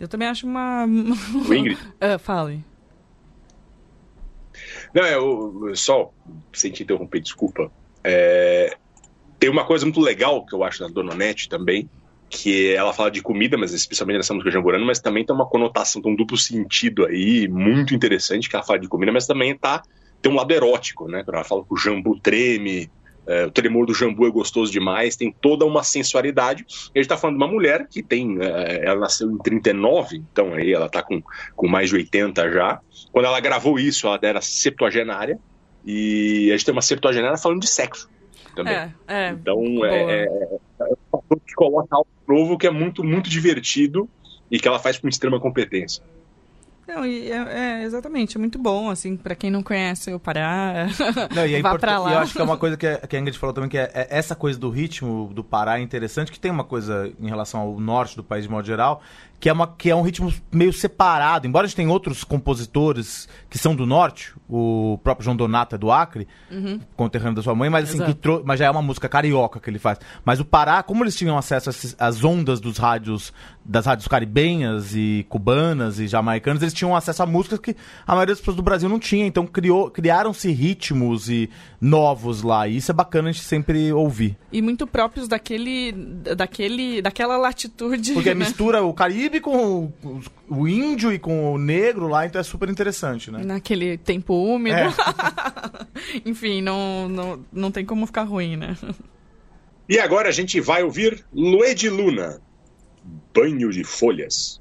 Eu também acho uma... O Ingrid. ah, fale. Não, é o só sem te interromper, desculpa. É, tem uma coisa muito legal que eu acho na Dona Nete também, que ela fala de comida, mas especialmente nessa música jamborana, mas também tem uma conotação, tem um duplo sentido aí muito interessante que ela fala de comida, mas também tá tem um lado erótico, né? Ela fala que o jambu treme, é, o tremor do jambu é gostoso demais, tem toda uma sensualidade. E a gente tá falando de uma mulher que tem, é, ela nasceu em 39, então aí ela tá com, com mais de 80 já. Quando ela gravou isso, ela era septuagenária, e a gente tem uma septuagenária falando de sexo também. É, é. Então boa. é, é, é um fator que coloca algo novo que é muito, muito divertido e que ela faz com extrema competência. Não, e é, é, exatamente, é muito bom, assim, pra quem não conhece o Pará, Não, e é vá pra lá. e eu acho que é uma coisa que a, que a Ingrid falou também, que é, é essa coisa do ritmo do Pará é interessante, que tem uma coisa em relação ao norte do país de modo geral, que é, uma, que é um ritmo meio separado. Embora a gente tenha outros compositores que são do norte, o próprio João Donato é do Acre, conterrâneo da sua mãe, mas assim, Exato. que trou- mas já é uma música carioca que ele faz. Mas o Pará, como eles tinham acesso às- às ondas dos rádios, das rádios caribenhas e cubanas e jamaicanas, eles tinham acesso a músicas que a maioria das pessoas do Brasil não tinha. Então criou, criaram-se ritmos e novos lá. E isso é bacana a gente sempre ouvir. e muito próprios daquele, daquele, daquela latitude, Porque né? mistura o Caribe com o, o índio e com o negro lá, então é super interessante, né? Naquele tempo úmido. É. Enfim, não, não, não tem como ficar ruim, né? E agora a gente vai ouvir Lued Luna, Banho de Folhas.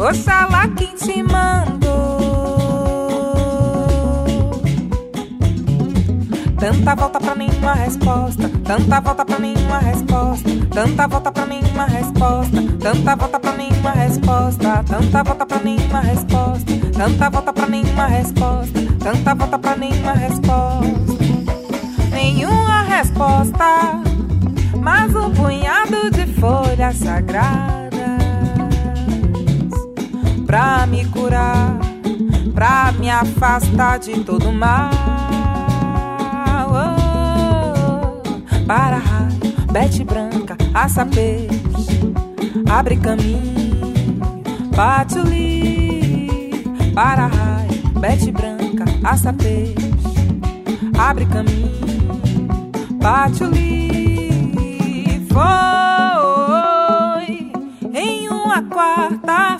Oxalá quem te mandou. Tanta volta pra nenhuma resposta, tanta volta pra nenhuma resposta, tanta volta pra nenhuma resposta, tanta volta pra nenhuma resposta, tanta volta pra nenhuma resposta, tanta volta pra nenhuma resposta, tanta volta pra nenhuma resposta. Nenhuma resposta, mas um punhado de folhas sagradas pra me curar, pra me afastar de todo mal. Oh, para raio, bete branca, aça peixe, abre caminho, patuli. Para raio, bete branca, aça peixe, abre caminho, patuli. Foi em uma quarta-feira,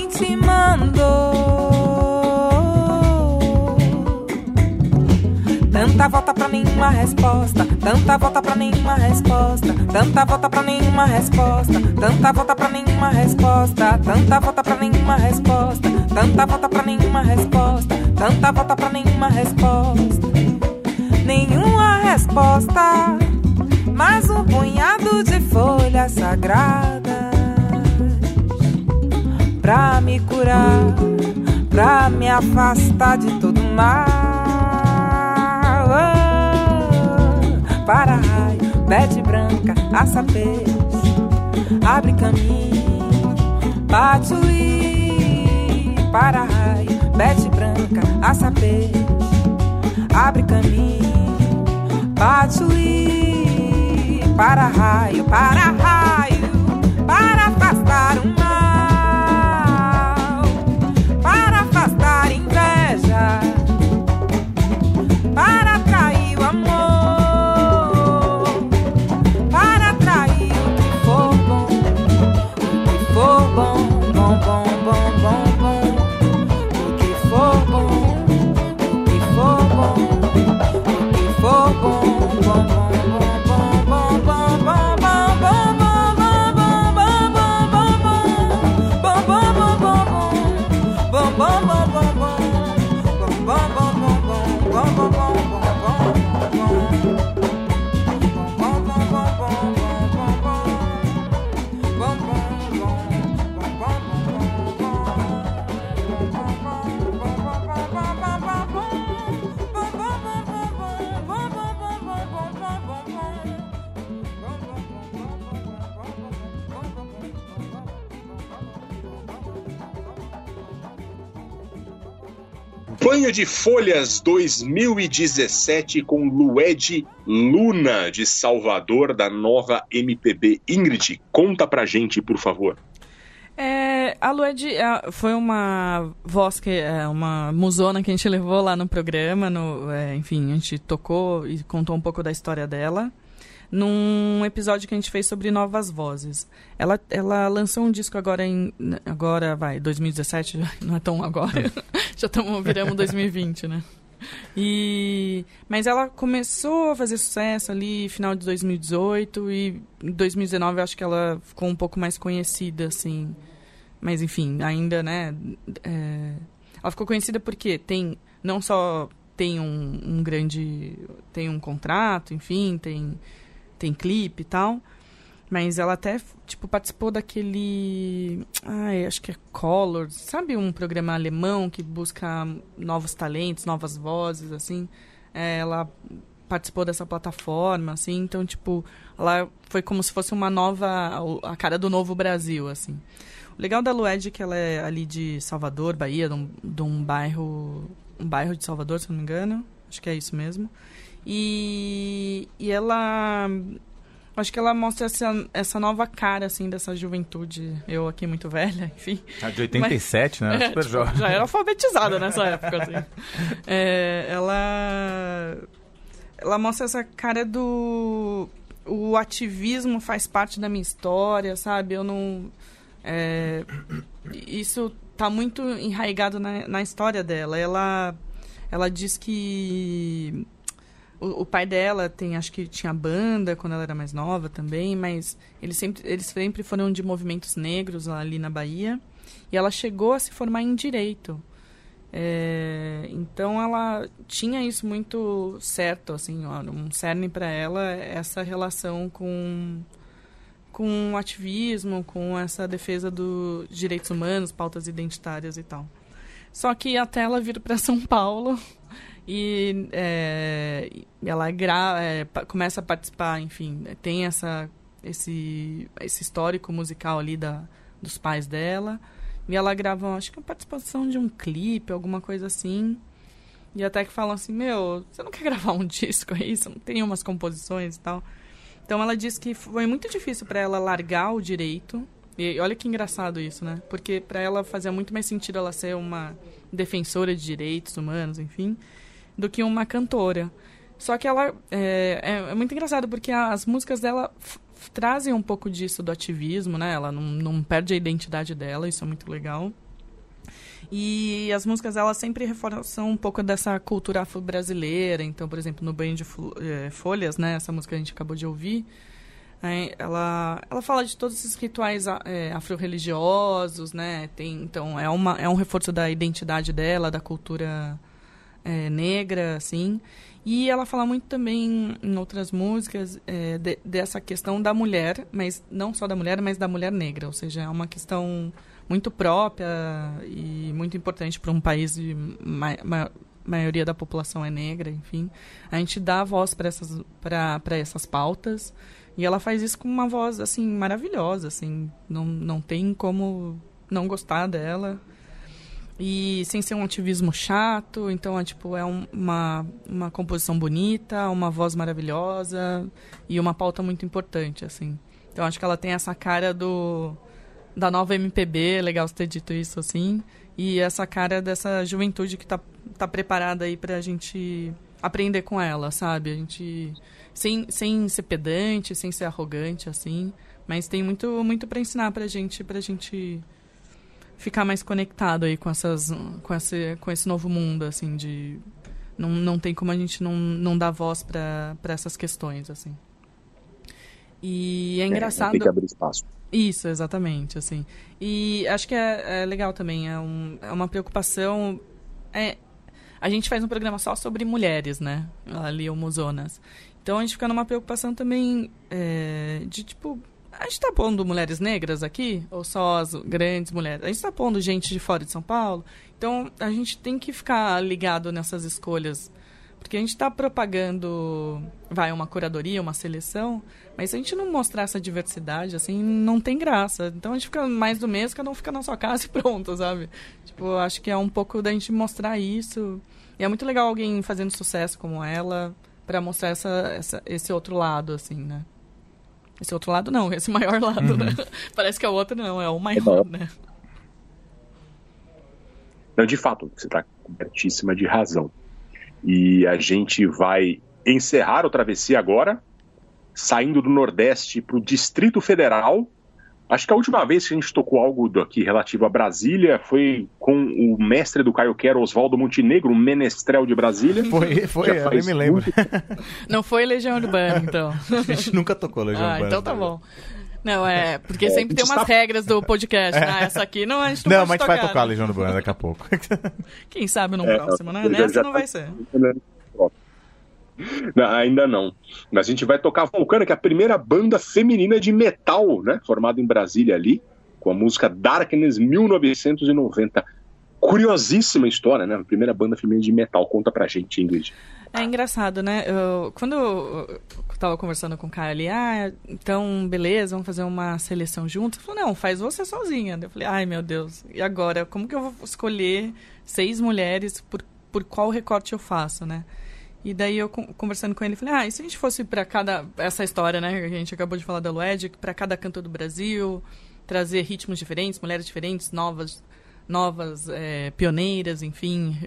mandou. Tanta volta pra nenhuma resposta, tanta volta pra nenhuma resposta, tanta volta pra nenhuma resposta, tanta volta pra nenhuma resposta, tanta volta pra nenhuma resposta, tanta volta pra nenhuma resposta, tanta volta pra nenhuma resposta. Nenhuma resposta, mas um punhado de folhas sagradas pra me curar, pra me afastar de todo mal. Oh, para raio, bete branca, aça peixe, abre caminho, patui. Para raio, bete branca, aça peixe, abre caminho, patui. Para raio, para raio, para afastar o De Folhas 2017 com Lued Luna, de Salvador, da nova MPB. Ingrid, conta pra gente, por favor. É, a Lued foi uma voz que é uma musona que a gente levou lá no programa, no, é, enfim, a gente tocou e contou um pouco da história dela num episódio que a gente fez sobre novas vozes. Ela, ela lançou um disco agora em agora vai 2017, não é tão agora. Já estamos viramos 2020, né? E mas ela começou a fazer sucesso ali final de 2018 e em 2019 eu acho que ela ficou um pouco mais conhecida assim. Mas enfim, ainda, né, é, ela ficou conhecida porque tem não só tem um, um grande tem um contrato, enfim, tem tem clipe e tal. Mas ela até, tipo, participou daquele. Ai, acho que é Color. Sabe um programa alemão que busca novos talentos, novas vozes, assim? É, ela participou dessa plataforma, assim. Então, tipo, ela foi como se fosse uma nova. a cara do novo Brasil, assim. O legal da Lued é que ela é ali de Salvador, Bahia, de um, de um bairro. Um bairro de Salvador, se não me engano. Acho que é isso mesmo. E, e ela. Acho que ela mostra essa, essa nova cara, assim, dessa juventude. Eu aqui muito velha, enfim. A de 87, né? É, Super tipo, jovem. já era alfabetizada nessa época, assim. É, ela... Ela mostra essa cara do... O ativismo faz parte da minha história, sabe? Eu não... é, isso tá muito enraigado na, na história dela. Ela, ela diz que o, pai dela tem, acho que tinha banda quando ela era mais nova também, mas eles sempre, eles sempre foram de movimentos negros ali na Bahia. E ela chegou a se formar em direito. É, então ela tinha isso muito certo, assim, ó, um cerne para ela essa relação com com o ativismo, com essa defesa dos direitos humanos, pautas identitárias e tal. Só que até ela vir para São Paulo e é, ela gra é, começa a participar, enfim, tem essa esse esse histórico musical ali da dos pais dela e ela grava, acho que a participação de um clipe, alguma coisa assim. E até que falam assim, meu, você não quer gravar um disco aí? Você não tem umas composições e tal? Então ela disse que foi muito difícil para ela largar o direito. E olha que engraçado isso, né? Porque para ela fazia muito mais sentido ela ser uma defensora de direitos humanos, enfim, do que uma cantora. Só que ela é, é- é muito engraçado porque as músicas dela trazem um pouco disso do ativismo, né? Ela não, não perde a identidade dela, isso é muito legal. E as músicas elas sempre reforçam um pouco dessa cultura afro-brasileira. Então, por exemplo, no Banho de eh, Folhas, né, essa música que a gente acabou de ouvir, ela, ela fala de todos esses rituais eh, afro-religiosos, né? Tem, então, é, uma, é um reforço da identidade dela, da cultura eh, negra, assim. E ela fala muito também em outras músicas eh, de- dessa questão da mulher, mas não só da mulher, mas da mulher negra. Ou seja, é uma questão muito própria e muito importante para um país de ma ma maioria da população é negra, enfim. A gente dá voz para essas essas pautas e ela faz isso com uma voz assim maravilhosa, assim, não não tem como não gostar dela. E sem ser um ativismo chato, então é tipo é um- uma uma composição bonita, uma voz maravilhosa e uma pauta muito importante, assim. Então acho que ela tem essa cara do da nova MPB, legal você ter dito isso assim, e essa cara dessa juventude que tá, tá preparada aí pra gente aprender com ela, sabe? A gente sem, sem ser pedante, sem ser arrogante assim, mas tem muito muito para ensinar pra gente, pra gente ficar mais conectado aí com essas com esse com esse novo mundo assim de não, não tem como a gente não, não dar voz para essas questões assim. E é engraçado. Tem que abrir espaço. Isso, exatamente, assim. E acho que é, é legal também, é, um, é uma preocupação... É, a gente faz um programa só sobre mulheres, né? Ali, o Musonas. Então a gente fica numa preocupação também é, de, tipo... A gente tá pondo mulheres negras aqui? Ou só as grandes mulheres? A gente tá pondo gente de fora de São Paulo? Então a gente tem que ficar ligado nessas escolhas porque a gente está propagando, vai, uma curadoria, uma seleção, mas se a gente não mostrar essa diversidade, assim, não tem graça. Então a gente fica mais do mesmo, cada um fica na sua casa e pronto, sabe? Tipo, acho que é um pouco da gente mostrar isso. E é muito legal alguém fazendo sucesso como ela, para mostrar essa, essa, esse outro lado, assim, né? Esse outro lado não, esse maior lado, né? Parece que é o outro não, é o maior, né? Não, de fato, você está cobertíssima de razão. E a gente vai encerrar o Travessia agora, saindo do Nordeste para o Distrito Federal. Acho que a última vez que a gente tocou algo aqui relativo a Brasília foi com o mestre do Caio Quero, Oswaldo Montenegro, o menestrel de Brasília. Foi, foi, Já eu nem me lembro. muito Não foi Legião Urbana, então. A gente nunca tocou Legião Ah, Urbana. então tá bom. Não, é, porque É, sempre tem a umas está- regras do podcast, né? Essa aqui não, a gente não, Não, mas a gente vai tocar, tocar né? Legião Urbana daqui a pouco. Quem sabe num É, próximo, né? Nessa já não tá- vai ser. Não, ainda não. Mas a gente vai tocar Vulcana, que é a primeira banda feminina de metal, né? Formada em Brasília ali, com a música Darkness 1990. Curiosíssima história, né? A primeira banda feminina de metal. Conta pra gente, Ingrid. É engraçado, né? Eu- quando eu tava conversando com o Caio ali, ah, então, beleza, vamos fazer uma seleção juntos. Ele falou, não, faz você sozinha. Eu falei, ai meu Deus, e agora? Como que eu vou escolher seis mulheres? Por, por qual recorte eu faço, né? E daí eu con- conversando com ele, falei, ah, e se a gente fosse pra cada. Essa história, né? Que a gente acabou de falar da Lued, pra cada canto do Brasil, trazer ritmos diferentes, mulheres diferentes, novas, novas eh, pioneiras, enfim,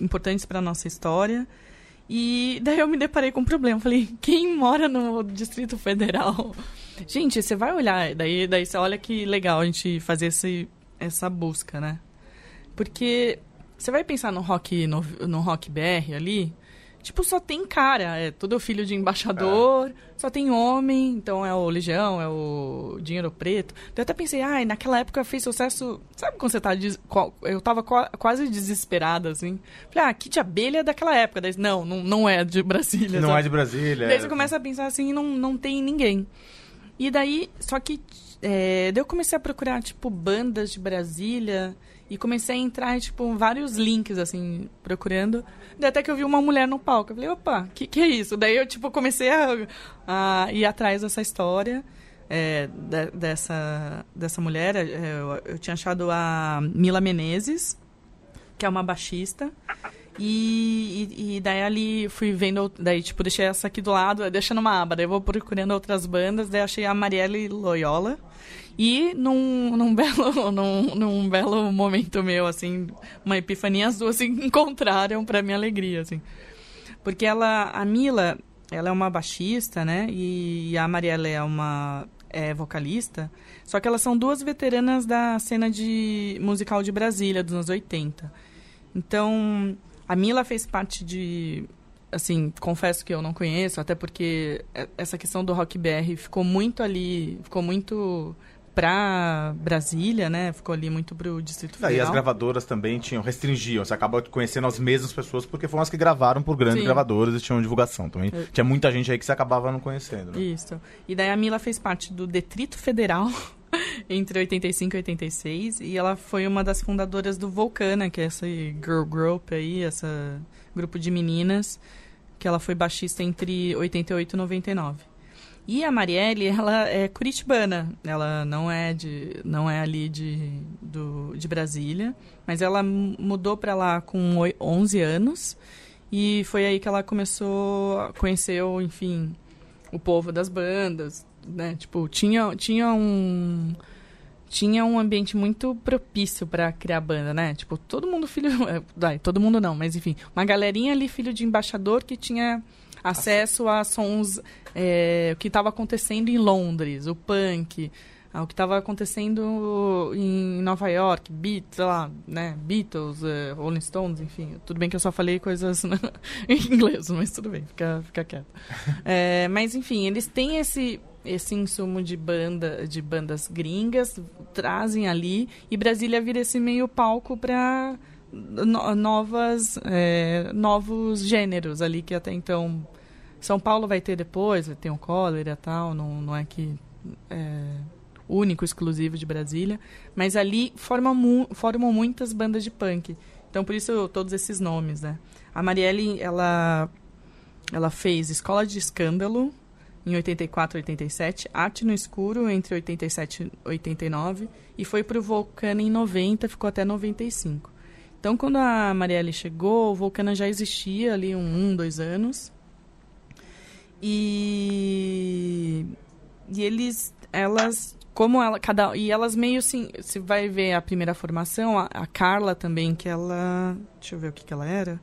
importantes pra nossa história. E daí eu me deparei com um problema. Falei, quem mora no Distrito Federal? Gente, você vai olhar, daí, daí você olha que legal a gente fazer esse, essa busca, né? Porque você vai pensar no rock, no, no rock BR ali, tipo, só tem cara, é tudo filho de embaixador, só tem homem, então é o Legião, é o Dinheiro Preto. Eu até pensei, ai, naquela época fez sucesso. Sabe quando você tá. des- Eu tava qua- quase desesperada, assim. Falei, ah, Kit Abelha é daquela época. Daí, não, não, não é de Brasília. Não sabe? é de Brasília. Daí você começa a pensar assim, não, não tem ninguém. E daí, só que é, daí eu comecei a procurar, tipo, bandas de Brasília e comecei a entrar, tipo, vários links, assim, procurando. Daí até que eu vi uma mulher no palco. Eu falei, opa, que que é isso? Daí eu, tipo, comecei a, a ir atrás dessa história. é, de- dessa, dessa mulher, É, eu, eu tinha achado a Mila Menezes, que é uma baixista. E, e, e daí ali fui vendo, daí tipo, deixei essa aqui do lado, deixando uma aba, daí eu vou procurando outras bandas, daí achei a Marielle Loyola. E num, num, belo, num, num belo momento meu, assim, uma epifania, as duas se encontraram pra minha alegria, assim. Porque ela, a Mila, ela é uma baixista, né? E a Marielle é uma é, vocalista. Só que elas são duas veteranas da cena de musical de Brasília, dos anos 80. Então, a Mila fez parte de. Assim, confesso que eu não conheço, até porque e- essa questão do Rock BR ficou muito ali, ficou muito pra Brasília, né? Ficou ali muito pro Distrito Ah, E Federal. as gravadoras também tinham, restringiam. Você acaba conhecendo as mesmas pessoas porque foram as que gravaram por grandes Sim. gravadoras e tinham divulgação. Também Eu- tinha muita gente aí que você acabava não conhecendo. né? Isso. E daí a Mila fez parte do Detrito Federal entre 85 e 86 e ela foi uma das fundadoras do Volcana, que é esse girl group aí, esse grupo de meninas, que ela foi baixista entre 88 e 99. E a Marielle, ela é curitibana, ela não é de não é ali de, do, de Brasília, mas ela mu- mudou para lá com oi- 11 anos e foi aí que ela começou, a- conheceu, enfim, o povo das bandas, né? Tipo, tinha, tinha um tinha um ambiente muito propício pra criar banda, né? Tipo, todo mundo filho, todo mundo não, mas enfim, uma galerinha ali filho de embaixador que tinha acesso a sons é, o que estava acontecendo em Londres, o punk, ao que estava acontecendo em Nova York, Beat, sei lá, né, Beatles, eh, Rolling Stones, enfim. Tudo bem que eu só falei coisas em inglês, mas tudo bem, fica, fica quieto. É, mas enfim, eles têm esse esse insumo de banda de bandas gringas, trazem ali e Brasília vira esse meio palco para novas é, novos gêneros ali que até então São Paulo vai ter depois, vai ter um cólera e tal, não, não é que é único, exclusivo de Brasília, mas ali forma mu formam muitas bandas de punk. Então por isso todos esses nomes, né? A Marielle, ela ela fez Escola de Escândalo em 84 e 87, Arte no Escuro entre 87 e 89 e foi pro Volcano em 90, ficou até 95. Então quando a Marielle chegou, o Volcano já existia ali um, um dois anos. E e eles elas como ela cada e elas meio assim se vai ver a primeira formação a, a Carla também que ela deixa eu ver o que que ela era.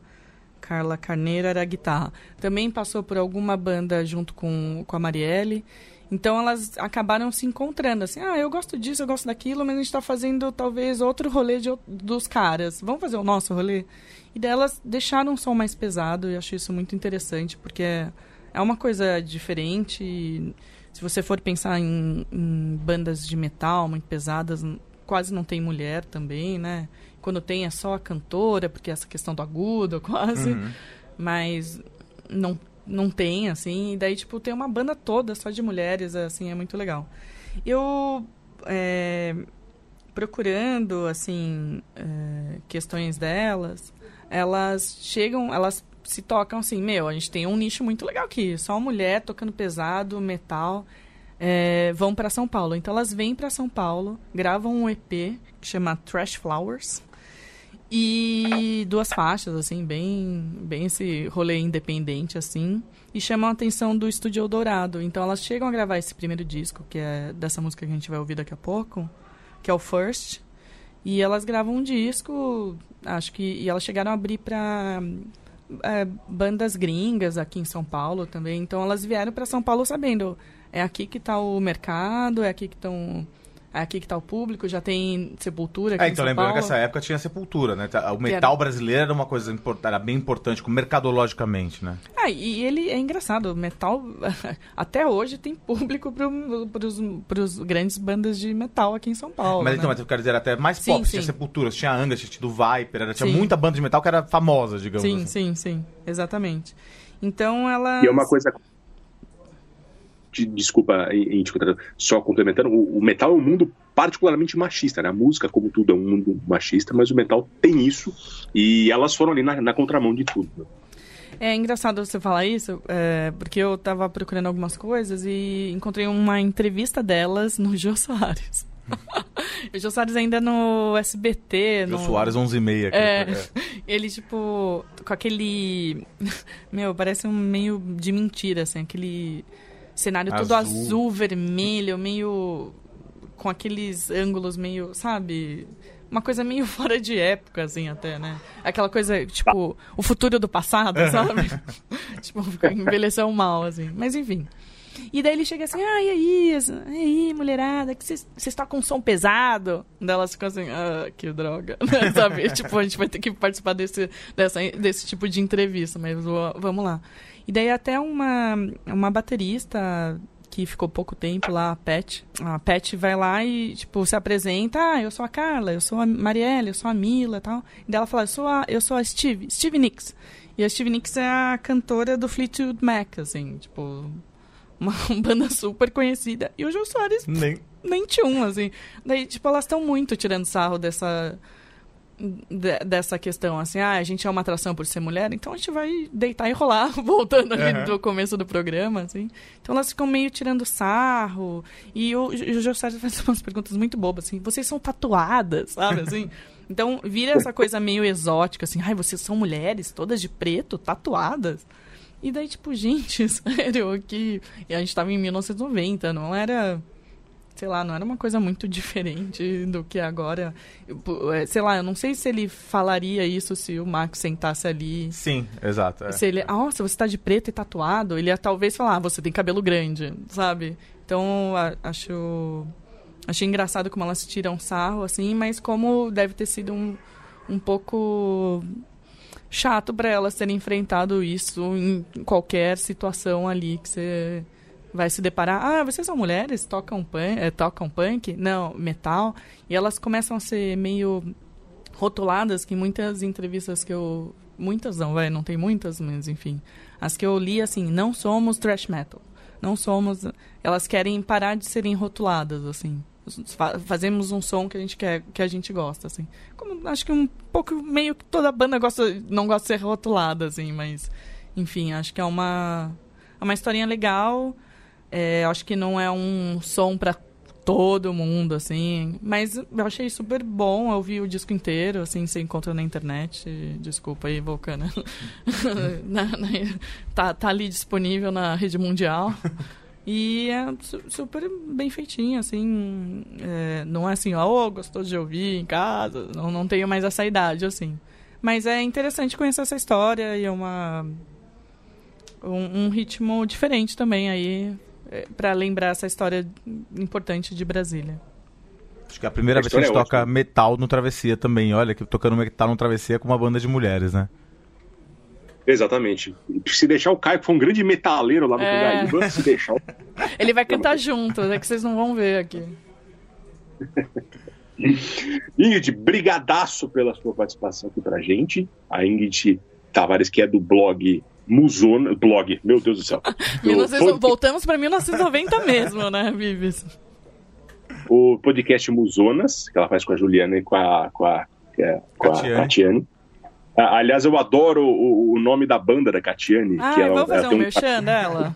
Carla Carneiro era guitarra. Também passou por alguma banda junto com com a Marielle então elas acabaram se encontrando assim ah eu gosto disso eu gosto daquilo mas a gente está fazendo talvez outro rolê de, dos caras vamos fazer o nosso rolê e delas deixaram um som mais pesado e acho isso muito interessante porque é, é uma coisa diferente se você for pensar em, em bandas de metal muito pesadas, quase não tem mulher também, né? Quando tem é só a cantora, porque essa questão do agudo, quase. Uhum. Mas não, não tem, assim. E daí, tipo, tem uma banda toda só de mulheres, assim, é muito legal. Eu, é, procurando, assim, é, questões delas, elas chegam, elas se tocam assim, meu, a gente tem um nicho muito legal aqui, só mulher tocando pesado, metal, é, vão para São Paulo. Então elas vêm para São Paulo, gravam um EP que chama Trash Flowers E duas faixas, assim, bem, bem esse rolê independente, assim. E chamam a atenção do Estúdio Eldorado. Então elas chegam a gravar esse primeiro disco, que é dessa música que a gente vai ouvir daqui a pouco, que é o First. E elas gravam um disco, acho que. E elas chegaram a abrir pra é, bandas gringas aqui em São Paulo também. Então elas vieram para São Paulo sabendo. É aqui que tá o mercado, é aqui que estão. É aqui que tá o público, já tem sepultura aqui É, em então São lembrando Paulo. que essa época tinha sepultura, né? O Que metal era- brasileiro era uma coisa import- era bem importante, como mercadologicamente, né? Ah, e ele é engraçado, o metal até hoje tem público pros, pros grandes bandas de metal aqui em São Paulo. mas né? então, mas eu quero dizer, até mais Sim, pop, tinha sim. sepultura, tinha Angra, tinha tido Viper, era, tinha Sim. muita banda de metal que era famosa, digamos Sim, assim. sim, sim, exatamente. Então ela. E é uma coisa. De- desculpa, em, em te contratar, só complementando, o, o metal é um mundo particularmente machista, né? A música, como tudo, é um mundo machista, mas o metal tem isso e elas foram ali na, na contramão de tudo. né? É engraçado você falar isso, é, porque eu tava procurando algumas coisas e encontrei uma entrevista delas no Jô Soares. o Jô Soares ainda no SBT. Jô no... Soares 11 e meia. É, É. ele, tipo, com aquele. Meu, parece um meio de mentira, assim, aquele cenário todo Azul. azul, vermelho, meio. com aqueles ângulos meio, sabe? Uma coisa meio fora de época, assim, até, né? Aquela coisa, tipo, o futuro do passado, sabe? tipo, envelheceu mal, assim. Mas enfim. E daí ele chega assim, ah, e aí, e aí, mulherada, que vocês tocam um som pesado? Daí elas ficam assim, ah, que droga, sabe? tipo, a gente vai ter que participar desse, dessa, desse tipo de entrevista, mas vamos lá. E daí até uma, uma baterista que ficou pouco tempo lá, a Pet, a Pet vai lá e, tipo, se apresenta, ah, eu sou a Carla, eu sou a Marielle, eu sou a Mila e tal. E daí ela fala, eu sou a, eu sou a Steve, Steve Nicks. E a Steve Nicks é a cantora do Fleetwood Mac, assim, tipo, uma banda super conhecida. E o Jô Soares Nem. nem tinha um, assim. Daí, tipo, elas estão muito tirando sarro dessa. De- dessa questão, assim, ah, a gente é uma atração por ser mulher, então a gente vai deitar e rolar, voltando ali Aham. do começo do programa, assim. Então elas ficam meio tirando sarro. E o, o Soares faz umas perguntas muito bobas, assim, vocês são tatuadas, sabe, assim? Então vira essa coisa meio exótica, assim, ai, vocês são mulheres, todas de preto, tatuadas. E daí, tipo, gente, sério, que. E a gente tava em 1990, não era. Sei lá, não era uma coisa muito diferente do que agora. É, Sei lá, eu não sei se ele falaria isso se o Marco sentasse ali. Sim, exato. é. Se ele, ah, nossa, você tá de preto e tatuado, ele ia talvez falar, ah, você tem cabelo grande, sabe? Então, a- acho. Achei engraçado como elas tiram sarro, assim, mas como deve ter sido um, um pouco chato para elas terem enfrentado isso em qualquer situação ali que você vai se deparar. Ah, vocês são mulheres? Tocam punk? eh, tocam punk? Não, metal. E elas começam a ser meio rotuladas que muitas entrevistas que eu muitas não, vai, não tem muitas, mas enfim, as que eu li assim, não somos thrash metal. Não somos, elas querem parar de serem rotuladas assim. Fa- Fazemos um som que a gente quer, que a gente gosta assim. Como acho que um pouco meio que toda banda gosta, não gosta de ser rotulada assim, mas enfim, acho que é uma é uma historinha legal. É, acho que não é um som pra todo mundo, assim. Mas eu achei super bom. Eu vi o disco inteiro, assim, você encontra na internet. Desculpa aí, Vulcana. Na- na- tá, tá ali disponível na rede mundial. E é su- super bem feitinho, assim. é, não é assim, ó, oh, gostou de ouvir em casa. Não, não tenho mais essa idade, assim. Mas é interessante conhecer essa história e é uma. Um, um ritmo diferente também aí. É, Pra lembrar essa história importante de Brasília. Acho que é a primeira A vez que a gente é toca ótima. metal no Travessia também. Olha, que tocando metal no Travessia com uma banda de mulheres, né? Exatamente. Se deixar o Caio, que foi um grande metaleiro lá no É. Se deixar o Ele vai cantar junto, é que vocês não vão ver aqui. Ingrid, brigadaço pela sua participação aqui pra gente. A Ingrid Tavares, que é do blog Musona, blog, meu Deus do céu. Do 1900 pod- voltamos pra 1990 mesmo, né, Vives? o podcast Musonas, que ela faz com a Juliana e com a, com a, é, com a Catiane. Aliás, eu adoro o, o nome da banda da Catiane. Ah, que ela, vamos fazer ela um tem merchan dela?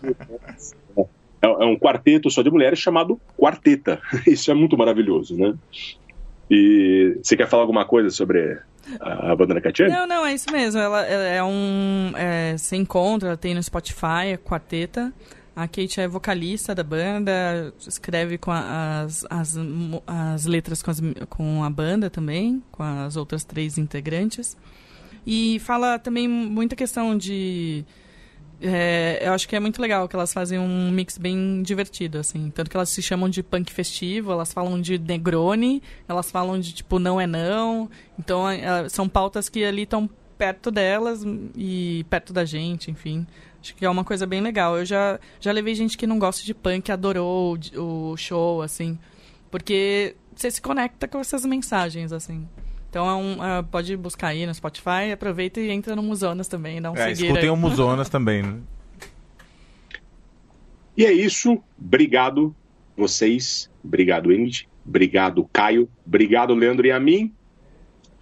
É, é um quarteto só de mulheres chamado Quarteta. Isso é muito maravilhoso, né? E você quer falar alguma coisa sobre a, a banda da Catiane? Não, não, é isso mesmo. Ela, ela é um. É, você encontra, ela tem no Spotify, é quarteta. A Kate é vocalista da banda, escreve com as, as, as letras com, as- com a banda também, com as outras três integrantes. E fala também muita questão de. É, eu acho que é muito legal que elas fazem um mix bem divertido, assim. Tanto que elas se chamam de punk festivo, elas falam de Negroni, elas falam de tipo não é não. Então é, são pautas que ali estão perto delas e perto da gente, enfim. Acho que é uma coisa bem legal. Eu já, já levei gente que não gosta de punk, adorou o, o show, assim. Porque você se conecta com essas mensagens, assim. Então é um, é, pode buscar aí no Spotify, aproveita e entra no Musonas também, dá um É, seguir escutem aí. o Musonas também. né? E é isso. Obrigado, vocês. Obrigado, Ingrid. Obrigado, Caio. Obrigado, Leandro e a mim.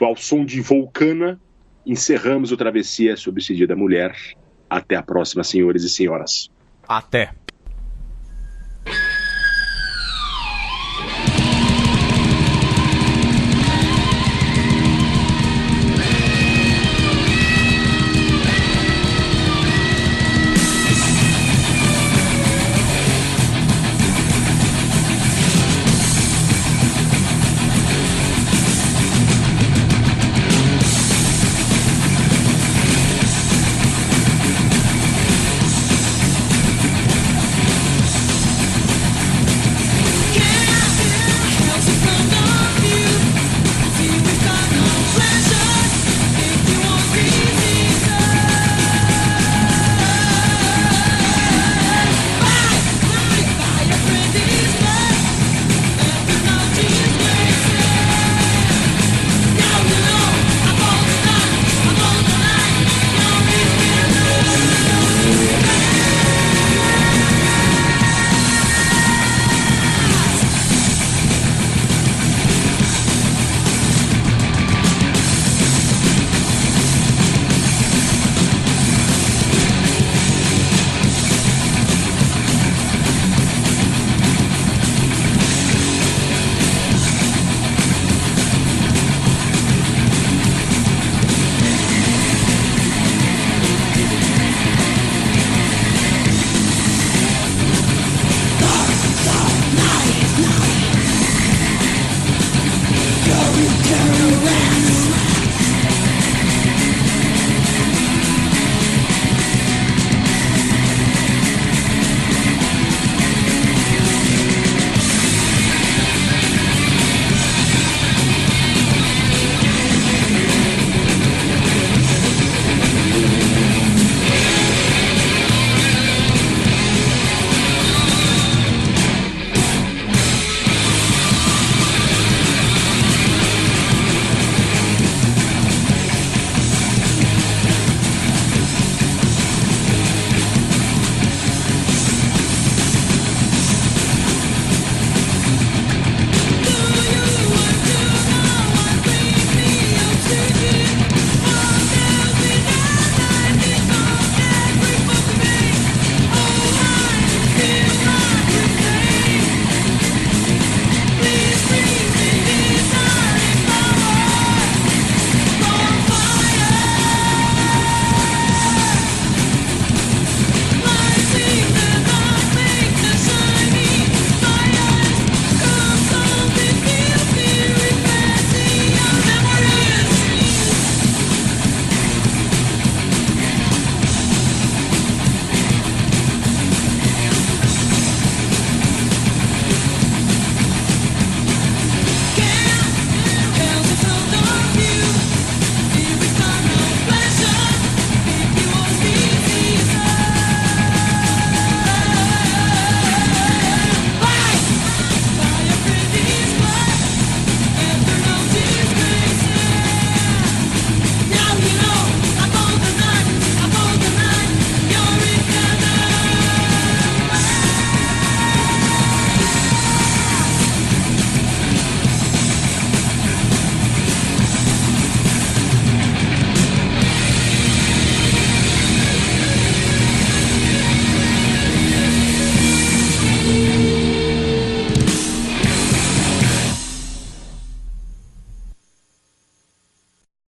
Ao som de Vulcana, encerramos o Travessia sobre esse Dia da Mulher. Até a próxima, senhores e senhoras. Até.